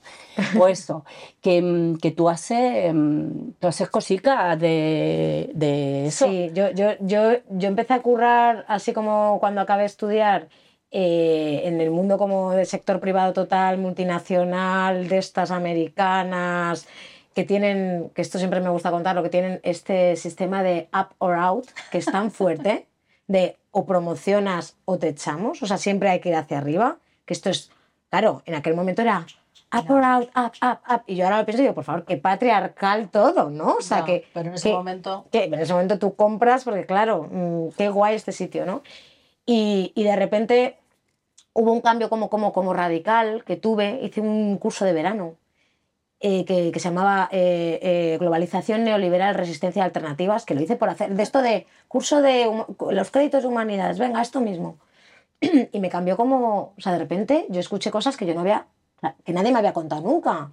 pues eso, que, mm, que tú haces, mm, tú haces cositas de, de eso. Sí, yo, yo, yo, yo empecé a currar así como cuando acabé de estudiar eh, en el mundo como del sector privado total, multinacional, de estas americanas, que tienen, que esto siempre me gusta contarlo, que tienen este sistema de up or out, que es tan fuerte, de o promocionas o te echamos, o sea, siempre hay que ir hacia arriba, que esto es, claro, en aquel momento era up or out, up, up, up, y yo ahora lo pienso y digo, por favor, qué patriarcal todo, ¿no? O sea, que... pero en ese que- momento. que en ese momento tú compras porque claro, mm, qué guay este sitio, ¿no? Y, y de repente hubo un cambio como, como, como radical que tuve, hice un curso de verano eh, que, que se llamaba eh, eh, Globalización Neoliberal, Resistencia a Alternativas, que lo hice por hacer, de esto de curso de los créditos de humanidades, venga, esto mismo. y me cambió como, o sea, de repente yo escuché cosas que yo no había, que nadie me había contado nunca,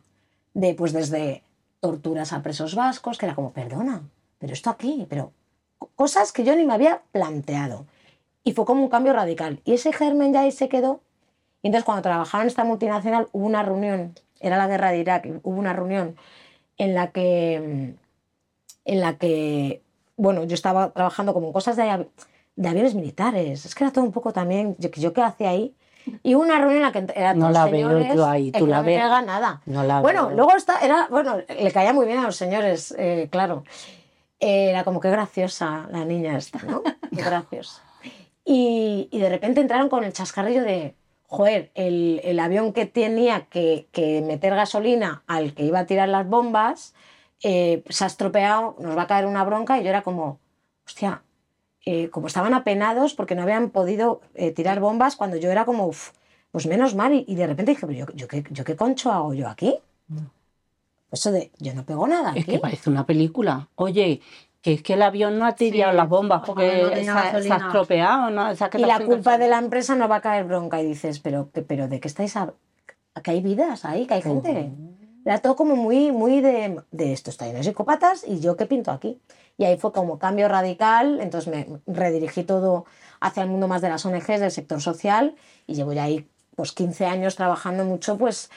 de pues desde torturas a presos vascos, que era como, perdona, pero esto aquí, pero co- cosas que yo ni me había planteado. Y fue como un cambio radical. Y ese germen ya ahí se quedó. Y entonces cuando trabajaba en esta multinacional hubo una reunión, era la guerra de Irak, hubo una reunión en la que, en la que bueno, yo estaba trabajando como en cosas de... de aviones militares. Es que era todo un poco también, yo, yo qué hacía ahí. Y hubo una reunión en la que era No la veo señores, yo ahí, eh, tú la no ves. pega nada. No la Bueno, veo. luego está, era, bueno, le caía muy bien a los señores, eh, claro. Era como que graciosa la niña esta, ¿no? Qué graciosa. Y, y de repente entraron con el chascarrillo de, joder, el, el avión que tenía que, que meter gasolina al que iba a tirar las bombas eh, se ha estropeado, nos va a caer una bronca y yo era como, hostia, eh, como estaban apenados porque no habían podido eh, tirar bombas cuando yo era como, "Uf, pues menos mal. Y, y de repente dije, pero yo, yo, qué, yo qué concho hago yo aquí? Eso de, yo no pego nada aquí. Es que parece una película. Oye, que es que el avión no ha tirado Sí, las bombas porque no se, tenga ha- se ha gasolina. estropeado. ¿no? Se ha y la culpa gasolina. de la empresa no va a caer bronca. Y dices, pero, que- pero ¿de qué estáis a... que hay vidas ahí, que hay gente? Era todo como muy, muy de, de esto está lleno de psicópatas y yo qué pinto aquí. Y ahí fue como cambio radical, entonces me redirigí todo hacia el mundo más de las ONGs, del sector social, y llevo ya ahí pues 15 años trabajando mucho, pues,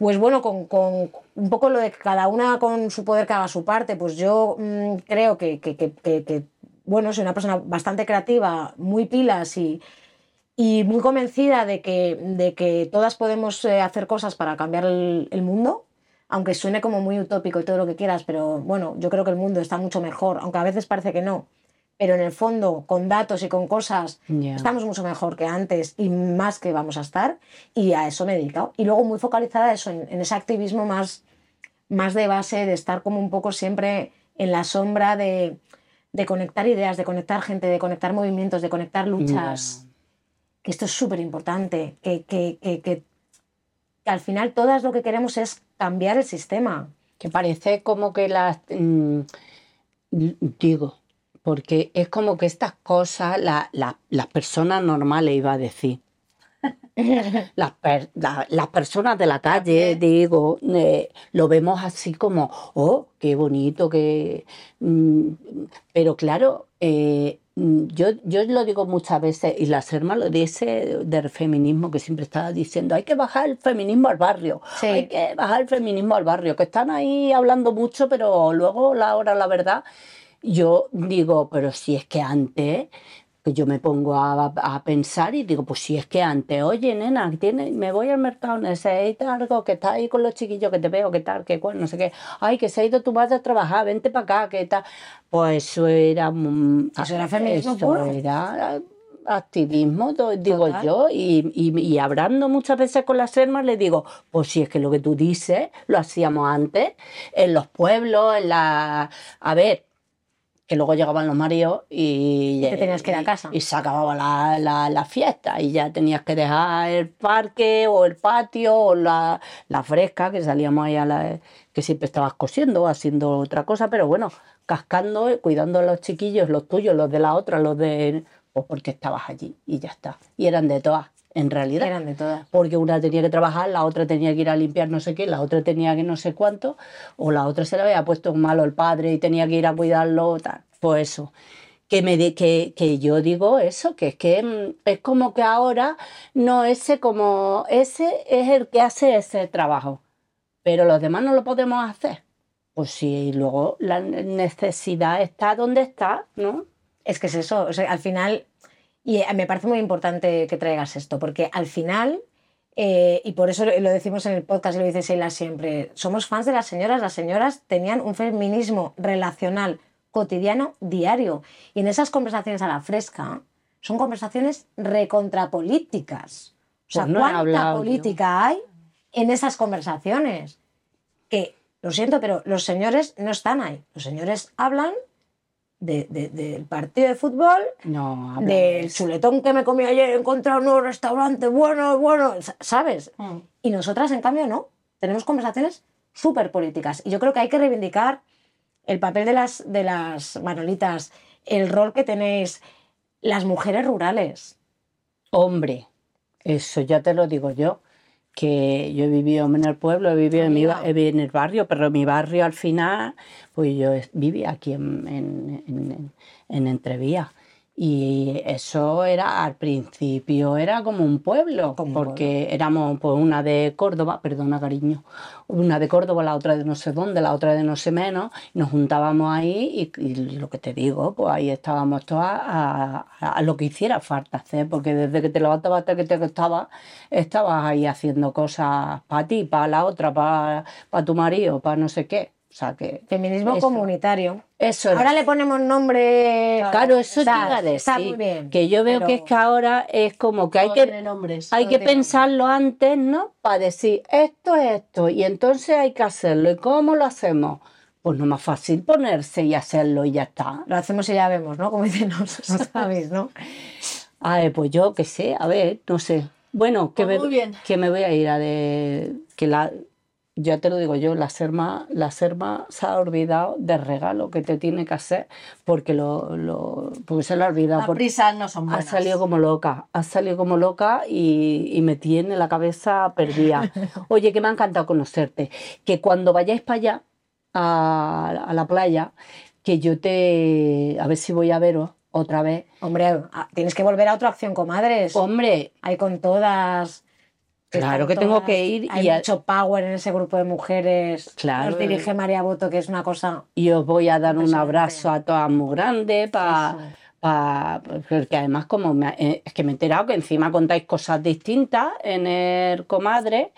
pues bueno, con, con un poco lo de cada una con su poder que haga su parte, pues yo mm, creo que, que- que- que- que, bueno, soy una persona bastante creativa, muy pilas y, y muy convencida de que, de que todas podemos eh, hacer cosas para cambiar el, el mundo, aunque suene como muy utópico y todo lo que quieras, pero bueno, yo creo que el mundo está mucho mejor, aunque a veces parece que no, pero en el fondo, con datos y con cosas, estamos mucho mejor que antes y más que vamos a estar, y a eso me he dedicado. Y luego muy focalizada eso, en, en ese activismo más, más de base, de estar como un poco siempre en la sombra de, de conectar ideas, de conectar gente, de conectar movimientos, de conectar luchas que esto es súper importante, que, que, que, que- al final todas lo que queremos es cambiar el sistema. Que parece como que las... mm, digo, porque es como que estas cosas, la- la- las personas normales, iba a decir, las, per- la- las personas de la calle, digo, eh, lo vemos así como, oh, qué bonito, que... mm, pero claro, eh, mm, yo, yo lo digo muchas veces, y la Serma lo dice del feminismo, que siempre está diciendo, hay que bajar el feminismo al barrio, Sí. hay que bajar el feminismo al barrio, que están ahí hablando mucho, pero luego la hora, la verdad, yo digo, pero si es que antes, que yo me pongo a, a pensar y digo, pues si es que antes, oye, nena, tiene, me voy al mercado, necesito algo, que está ahí con los chiquillos, que te veo, que tal, que cual, no sé qué, ay, que se ha ido tu madre a trabajar, vente para acá, que tal. Pues eso era... Eso era feminismo eso puro. era activismo, digo Total. yo, y, y, y hablando muchas veces con las hermanas, le digo, pues si es que lo que tú dices lo hacíamos antes, en los pueblos, en la... A ver, que luego llegaban los maridos y... te tenías que ir a casa. Y, se acababa la, la, la fiesta y ya tenías que dejar el parque o el patio o la, la fresca, que salíamos ahí a la... que siempre estabas cosiendo haciendo otra cosa, pero bueno, cascando, cuidando a los chiquillos, los tuyos, los de la otra, los de... Pues porque estabas allí y ya está. Y eran de todas, en realidad Eran de todas. porque una tenía que trabajar, la otra tenía que ir a limpiar no sé qué, la otra tenía que no sé cuánto, o la otra se le había puesto malo el padre y tenía que ir a cuidarlo, tal. Pues eso. Que, me di- que, que yo digo eso, que es que mm, es como que ahora no ese como ese es el que hace ese trabajo, pero los demás no lo podemos hacer. Pues sí, luego la necesidad está donde está, ¿no? Es que es eso, o sea, al final, y eh, me parece muy importante que traigas esto, porque al final, eh, y por eso lo decimos en el podcast y lo dice Sheila siempre, somos fans de las señoras, las señoras tenían un feminismo relacional cotidiano diario, y en esas conversaciones a la fresca son conversaciones recontrapolíticas. O sea, Pues no he ¿cuánta hablado política hay en esas conversaciones? Que, lo siento, pero los señores no están ahí. Los señores hablan de- de- del partido de fútbol, No, del chuletón que me comí ayer, he encontrado un nuevo restaurante, bueno, bueno, sa- ¿sabes? Mm. Y nosotras, en cambio, no. Tenemos conversaciones súper políticas. Y yo creo que hay que reivindicar el papel de las, de las manolitas, el rol que tenéis las mujeres rurales. Hombre, eso ya te lo digo yo, que yo he vivido en el pueblo, he vivido en, mi, vivido en el barrio, pero mi barrio al final, pues yo vivía aquí en, en, en, en- en Entrevías. Y eso era, al principio, era como un pueblo, Como un porque éramos pues, una de Córdoba, perdona cariño, una de Córdoba, la otra de no sé dónde, la otra de no sé menos, y nos juntábamos ahí y, y lo que te digo, pues ahí estábamos todas a, a- a lo que hiciera falta hacer, porque desde que te levantabas hasta que te acostabas, estabas ahí haciendo cosas para ti, para la otra, para, para tu marido, para no sé qué. O sea que Feminismo Eso. comunitario. eso. Ahora le ponemos nombre. Claro, eso Está- iba a decir. Está muy bien. Que yo veo que es que ahora es como que hay que, nombres. hay que pensarlo antes, ¿no? Para decir esto es esto y entonces hay que hacerlo. ¿Y cómo lo hacemos? Pues no más fácil ponerse y hacerlo y ya está. Lo hacemos y ya vemos, ¿no? Como dicen los, no sabéis, ¿no? Ay, pues yo qué sé, a ver, no sé. Bueno, que, Pues me, que me voy a ir a de... Que la, ya te lo digo yo, la Serma, la Serma se ha olvidado del regalo que te tiene que hacer porque, lo, lo, porque se lo ha olvidado. Las prisas no son Ha buenas. salido como loca, ha salido como loca y, y me tiene la cabeza perdida. Oye, que me ha encantado conocerte. Que cuando vayáis para allá, a, a la playa, que yo te. A ver si voy a veros otra vez. Hombre, tienes que volver a otra acción, comadres. Hombre, Hay con todas. Claro que tengo todas. que ir Hay y mucho power en ese grupo de mujeres. Claro. Nos dirige María Boto, que es una cosa. y os voy a dar un abrazo a todas muy grande para. Porque además como me- eh, es que me he enterado que encima contáis cosas distintas en el comadre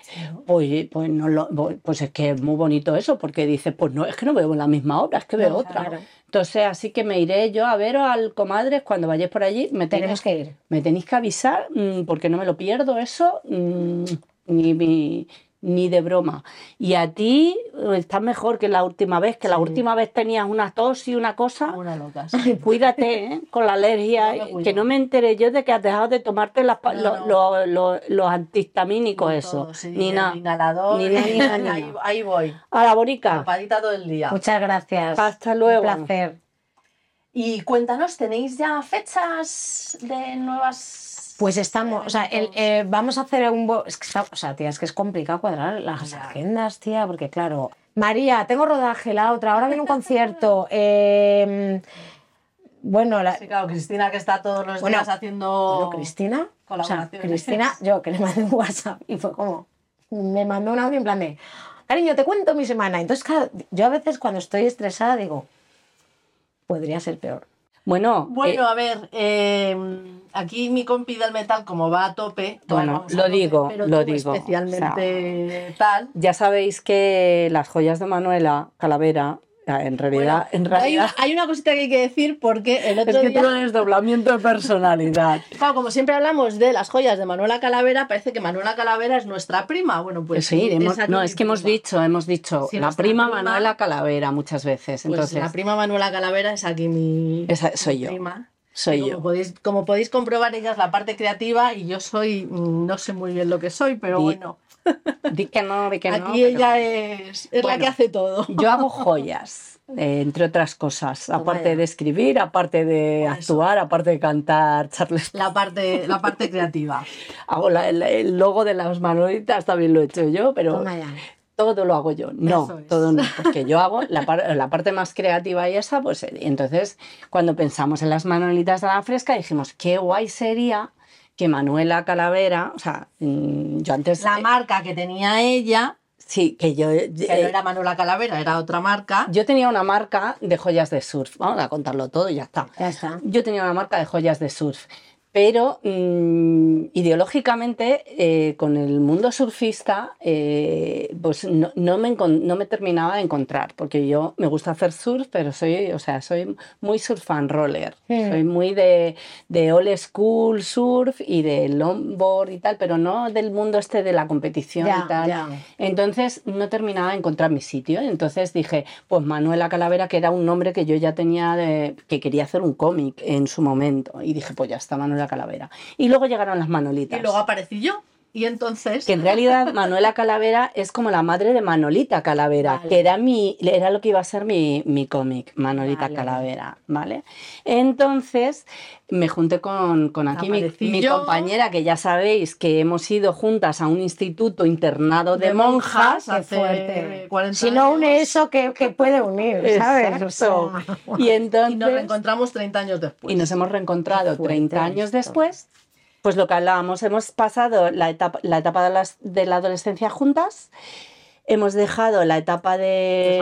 Pues, pues, no lo- pues es que es muy bonito eso, porque dices, pues no, es que no veo la misma obra, es que veo otra. Entonces, así que me iré yo a veros al comadres cuando vayáis por allí. Me Tenemos tenéis, que ir. me tenéis que avisar, mm, porque no me lo pierdo eso, mm, ni, ni, ni de broma. Y a ti eh, estás mejor que la última vez, que la última vez tenías una tos y una cosa. Una locas. Cuídate ¿eh? con la alergia, No que no me enteré yo de que has dejado de tomarte las pa- No, lo- no. lo- lo- los antihistamínicos, No eso. todo, sí, ni nada. Inhalador. Ni nada, ni nada, ni ahí, ahí voy. A la bonica. Tapadita todo el día. Muchas gracias. Hasta luego. Un placer. Y cuéntanos, ¿tenéis ya fechas de nuevas? Pues estamos, o sea, el- eh, vamos a hacer un... bo- Es que está- o sea, tía, es que es complicado cuadrar las agendas, tía, porque claro... María, tengo rodaje, la otra, ahora viene un concierto. eh, bueno, la, Sí, claro, Cristina que está todos los Bueno, días haciendo bueno, Cristina, o sea. Cristina, yo que le mandé un WhatsApp y fue como, me mandó un audio en plan de, cariño, te cuento mi semana. Entonces, claro, yo a veces cuando estoy estresada digo, podría ser peor. Bueno, Bueno, eh, a ver, eh, aquí mi compi del metal, como va a tope, Bueno, lo tope, digo, pero lo digo, especialmente tal. ya sabéis que las joyas de Manuela Calavera, en realidad, en Hay, realidad hay una cosita que hay que decir porque el otro es que día, un desdoblamiento de personalidad. claro, como siempre hablamos de las joyas de Manuela Calavera, parece que Manuela Calavera es nuestra prima. Bueno, pues sí, hemos- aquí no, es que hemos dicho, hemos dicho Sí, la prima, prima- Manuela Calavera muchas veces. Pues Entonces, la prima Manuela Calavera es aquí mi, Esa soy mi yo. prima. soy como yo. Podéis, como podéis comprobar, ella es la parte creativa y yo soy, mm, no sé muy bien lo que soy, pero bueno, Di que no, di que no. aquí pero- ella es, es la que hace todo. Yo hago joyas, eh, entre otras cosas, aparte ya. de escribir, aparte de eso. actuar, aparte de cantar Charles. La parte, la parte creativa. Hago la- el, el logo de las manolitas, también lo he hecho yo, pero Toma ya. todo lo hago yo. No, es. todo no, porque yo hago la, par- la parte más creativa y esa, pues eh, entonces cuando pensamos en las manolitas de la fresca dijimos, qué guay sería que Manuela Calavera, o sea, mm, yo antes... La eh, marca que tenía ella, sí, que yo... que no eh, era Manuela Calavera, era otra marca. yo tenía una marca de joyas de surf, vamos a contarlo todo y ya está. Ya está. Yo tenía una marca de joyas de surf, pero mm, ideológicamente eh, con el mundo surfista eh, pues no, no me, no me terminaba de encontrar, porque yo me gusta hacer surf, pero soy, o sea, soy muy surf and roller, soy muy de, de old school surf y de longboard y tal, pero no del mundo este de la competición y tal. Entonces no terminaba de encontrar mi sitio. Entonces dije, pues Manuela Calavera, que era un nombre que yo ya tenía, de, que quería hacer un cómic en su momento. Y dije, pues ya está Manuela Calavera. Y luego llegaron las manolitas. Y luego aparecí yo. Y entonces... Que en realidad Manuela Calavera es como la madre de Manolita Calavera, Vale. que era, mi, era lo que iba a ser mi, mi cómic, Manolita Vale. Calavera, ¿vale? Entonces me junté con, con aquí mi, mi compañera, que ya sabéis que hemos ido juntas a un instituto internado de, monjas. Hace fuerte. 40 Si no une eso, que, que puede unir, ¿sabes? O Exacto. sea, Y entonces... Y nos reencontramos 30 años después. y nos hemos reencontrado Qué fuerte 30 años esto. después. Pues lo que hablábamos, hemos pasado la etapa, la etapa de, las- de la adolescencia juntas, hemos dejado la etapa de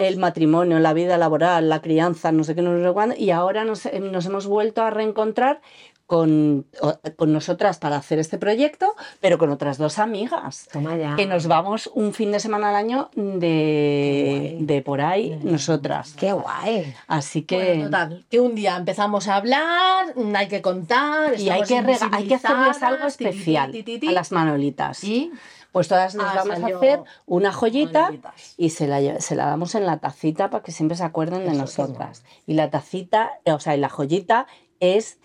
el, el matrimonio, la vida laboral, la crianza, no sé qué, no sé cuándo, y ahora nos, nos hemos vuelto a reencontrar con, con nosotras para hacer este proyecto, pero con otras dos amigas. Toma ya. Que nos vamos un fin de semana al año de, de por ahí nosotras. Qué guay. Así que... Bueno, total, que un día empezamos a hablar, hay que contar, Y hay que, hay que hacerles algo especial ti, ti, ti, a las manolitas. Y Pues todas nos Ah, vamos a hacer una joyita y se la, se la damos en la tacita para que siempre se acuerden de Eso, nosotras. Y la tacita, eh, o sea, y la joyita es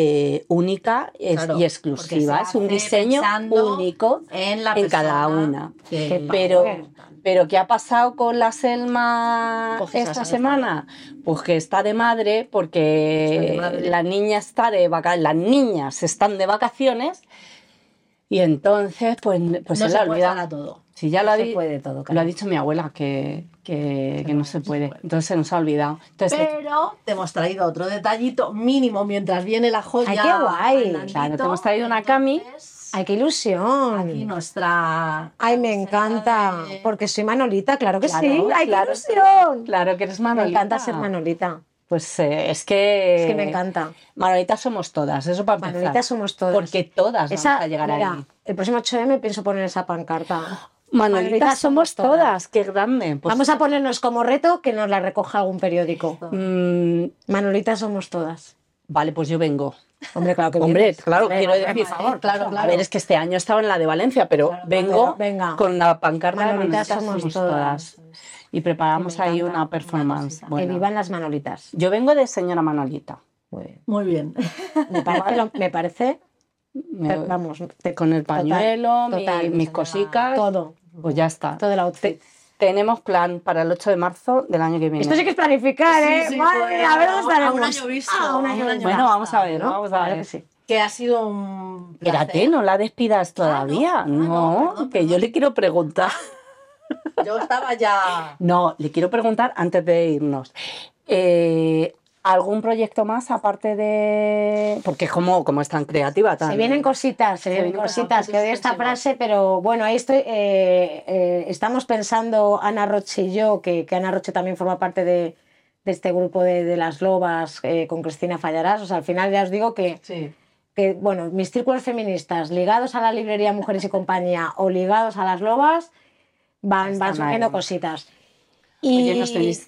eh, única Claro, y exclusiva. Es un diseño único. en la en cada una. que- Pero, pero ¿qué ha pasado con la Selma esa esta semana. Pues que está de madre porque de madre. la niña está de vacaciones, las niñas están de vacaciones y entonces pues, pues no se se la puede olvida. todo. Si ya lo ha, se di- puede todo, lo ha dicho mi abuela que, que, que no se puede. puede. Entonces se nos ha olvidado. Entonces, Pero te hemos traído otro detallito mínimo mientras viene la joya. Ay, qué guay. Claro, te hemos traído una cami. Entonces, Ay, qué ilusión. Aquí nuestra. Ay, me encanta. de- Porque soy Manolita, claro que Claro, sí. Ay, claro. qué ilusión. claro que eres Me Manolita. encanta ser Manolita. Pues eh, es que... Es que me encanta. Manolitas somos todas, eso para empezar. Manolitas somos todas. Porque todas Esa, vamos a llegar mira, ahí. el próximo 8M pienso poner esa pancarta. Manolitas, Manolitas somos somos todas. todas. qué grande. Pues, Vamos a ponernos como reto que nos la recoja algún periódico. mm, Manolitas somos todas. vale, pues yo vengo. Hombre, claro que Hombre, vienes. claro, Venga, quiero venga, decir, por favor, claro, por A claro. ver, es que este año estaba en la de Valencia, pero vengo venga. con la pancarta de Manolitas Manolitas somos somos todas. Y preparamos Que ahí una performance. Que Bueno, vivan las Manolitas. yo vengo de señora Manolita. Muy bien. Muy bien. Me parece, lo- me parece Me- vamos, te- con el total, pañuelo, mi- total, mis cositas. todo, Pues ya está. todo el outfit. Te- tenemos plan para el 8 de marzo del año que viene. Esto sí que es planificar, ¿eh? Sí, sí, Madre pues, mía, a ver dónde a un año visto, Ah, un año a un año visto. Bueno, vamos a ver, ¿no? vamos a Claro ver. que sí. Que ha sido un. placer. Espérate, no la despidas todavía. Ah, no, no, no, perdón, que yo le quiero preguntar. Yo estaba ya. No, le quiero preguntar antes de irnos. Eh, ¿Algún proyecto más aparte de.? Porque es como, como es tan creativa. Tan... Se vienen cositas, se vienen vienen cositas, que odio esta frase, pero bueno, ahí estoy, eh, eh, estamos pensando, Ana Roche y yo, que, que Ana Roche también forma parte de, de este grupo de, de las lobas eh, con Cristina Fallarás, o sea, al final ya os digo que, Sí. que, bueno, mis círculos feministas ligados a la librería Mujeres y Compañía o ligados a las lobas van, van surgiendo cositas. Y, Oye,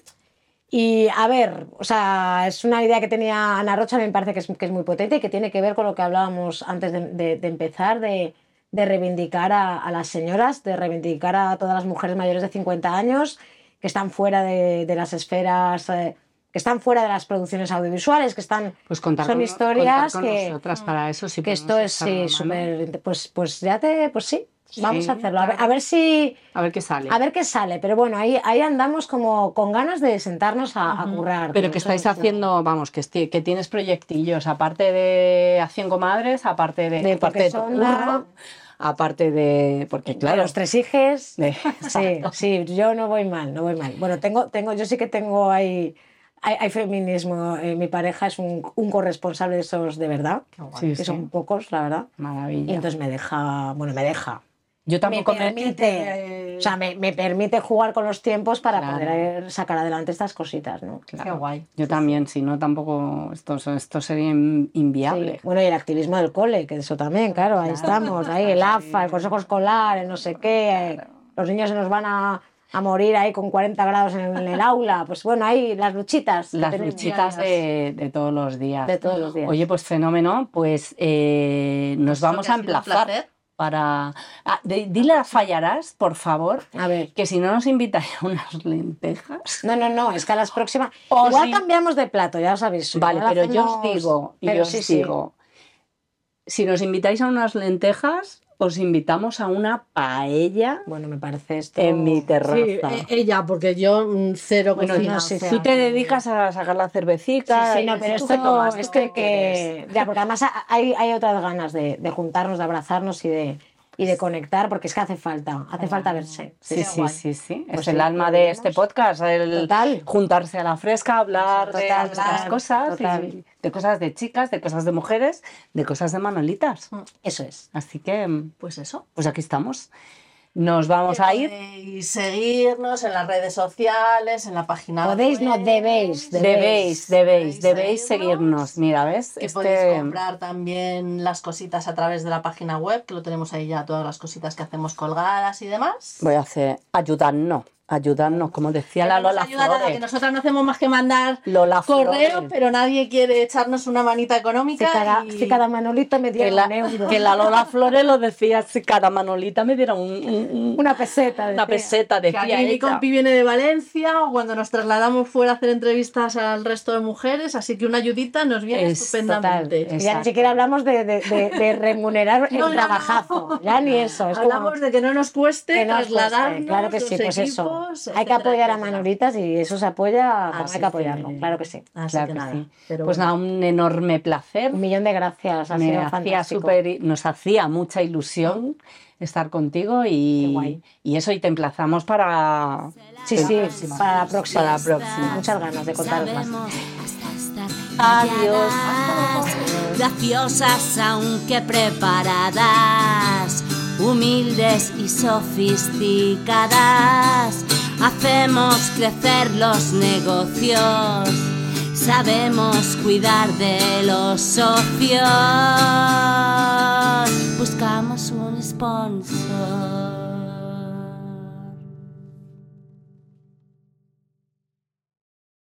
y a ver, o sea, es una idea que tenía Ana Rocha, me parece que es, que es muy potente y que tiene que ver con lo que hablábamos antes de, de- de empezar, de, de reivindicar a, a las señoras, de reivindicar a todas las mujeres mayores de 50 años que están fuera de, de las esferas, eh, que están fuera de las producciones audiovisuales, que están... Pues contar son con, historias contar con que- nosotras para eso. Si que esto es sí, súper... Pues, pues ya te... Pues sí, vamos Sí, a hacerlo. A ver, a si... A ver qué sale. A ver qué sale, pero bueno, ahí, ahí andamos como con ganas de sentarnos a, a currar. Pero que estáis haciendo, vamos, que, esti- que tienes proyectillos, aparte de Acción Comadres, aparte de, De aparte de aparte de. Porque claro. los tres hijes. de- Sí, sí, yo no voy mal, no voy mal. Bueno, tengo, tengo, yo sí que tengo ahí, hay, hay feminismo. eh, mi pareja es un, un corresponsable de esos de verdad, Sí, que sí. son pocos, la verdad. Y Maravilla. entonces me deja, bueno, me deja. Yo tampoco me. permite, o sea, me, me permite jugar con los tiempos para Claro. poder sacar adelante estas cositas, ¿no? Claro. Qué guay. Yo también, si no, tampoco. Esto, esto sería in- inviable. Sí, Bueno, y el activismo del cole, que eso también, claro, ahí estamos, ahí el AFA, el Consejo Escolar, el no sé qué, los niños se nos van a, a morir ahí con 40 grados en el, aula, pues bueno, ahí las luchitas. Las luchitas de, de todos los días. de todos los días. Oye, pues fenómeno, pues eh, nos vamos a emplazar placer. Para... Ah, de- dile a Fallarás, por favor, a ver. que si no nos invitáis a unas lentejas... No, no, no, es que a las próximas... O Igual si- cambiamos de plato, ya lo sabéis. Vale, pero yo os digo, y pero yo os sí, sí. digo, si nos invitáis a unas lentejas, os invitamos a una paella Bueno, me parece esto. en mi terraza. Sí, e- ella, porque yo mm, cero Bueno, cocina, no o sé, sea, tú te dedicas a sacar la cervecita. Sí, no, pero ¿tú qué esto, esto qué hay que. Ya, porque además hay, hay otras ganas de, de juntarnos, de abrazarnos y de, y de conectar, porque es que hace falta, hace falta verse. Sí, sí, sí, sí. Pues es sí, el alma de este podcast, el Total. juntarse a la fresca, hablar de total, cosas, de cosas de chicas, de cosas de mujeres, de cosas de manolitas. Eso es. Así que, Pues eso. pues aquí estamos. Nos vamos a ir. Podéis seguirnos en las redes sociales, en la página Podéis, web. no debéis. Debéis, debéis, debéis seguirnos. seguirnos. Mira, ¿ves? Que Este- podéis comprar también las cositas a través de la página web, que lo tenemos ahí ya, todas las cositas que hacemos colgadas y demás. Voy a hacer ayudarnos, ayudarnos, como decía la Que Lola ayuda nada, que Flores. nosotras no hacemos más que mandar Lola correos, Flores. pero nadie quiere echarnos una manita Si económica. cada, y- si cada manolito me diera Que la, un euro. que la Lola Flores lo decía, si cada manolita me diera un- un- un- Una peseta. una decía. peseta, que decía aquí mi compi viene de Valencia o cuando nos trasladamos fuera a hacer entrevistas al resto de mujeres, así que una ayudita nos viene Es estupendamente. total, Y Ya ni siquiera hablamos de, de- de- de remunerar el No, trabajazo. no. Ya ni eso. Es como Hablamos de que no nos cueste que no os cueste. trasladarnos Claro que sí, los pues eso. Equipos, Hay etcétera, que apoyar a etcétera. Manolitas y eso se apoya, Así hay que apoyarlo. que- Claro que sí. Así Claro que que nada. sí. pero Pues bueno. nada, un enorme placer. Un millón de gracias. Ha Me sido fantástico. súper- nos hacía mucha ilusión estar contigo y, y eso, y te emplazamos para... Sí, sí, para la próxima. Para la próxima. Muchas ganas de contaros más. Adiós. graciosas aunque preparadas, humildes y sofisticadas. Hacemos crecer los negocios, sabemos cuidar de los socios. Buscamos un sponsor.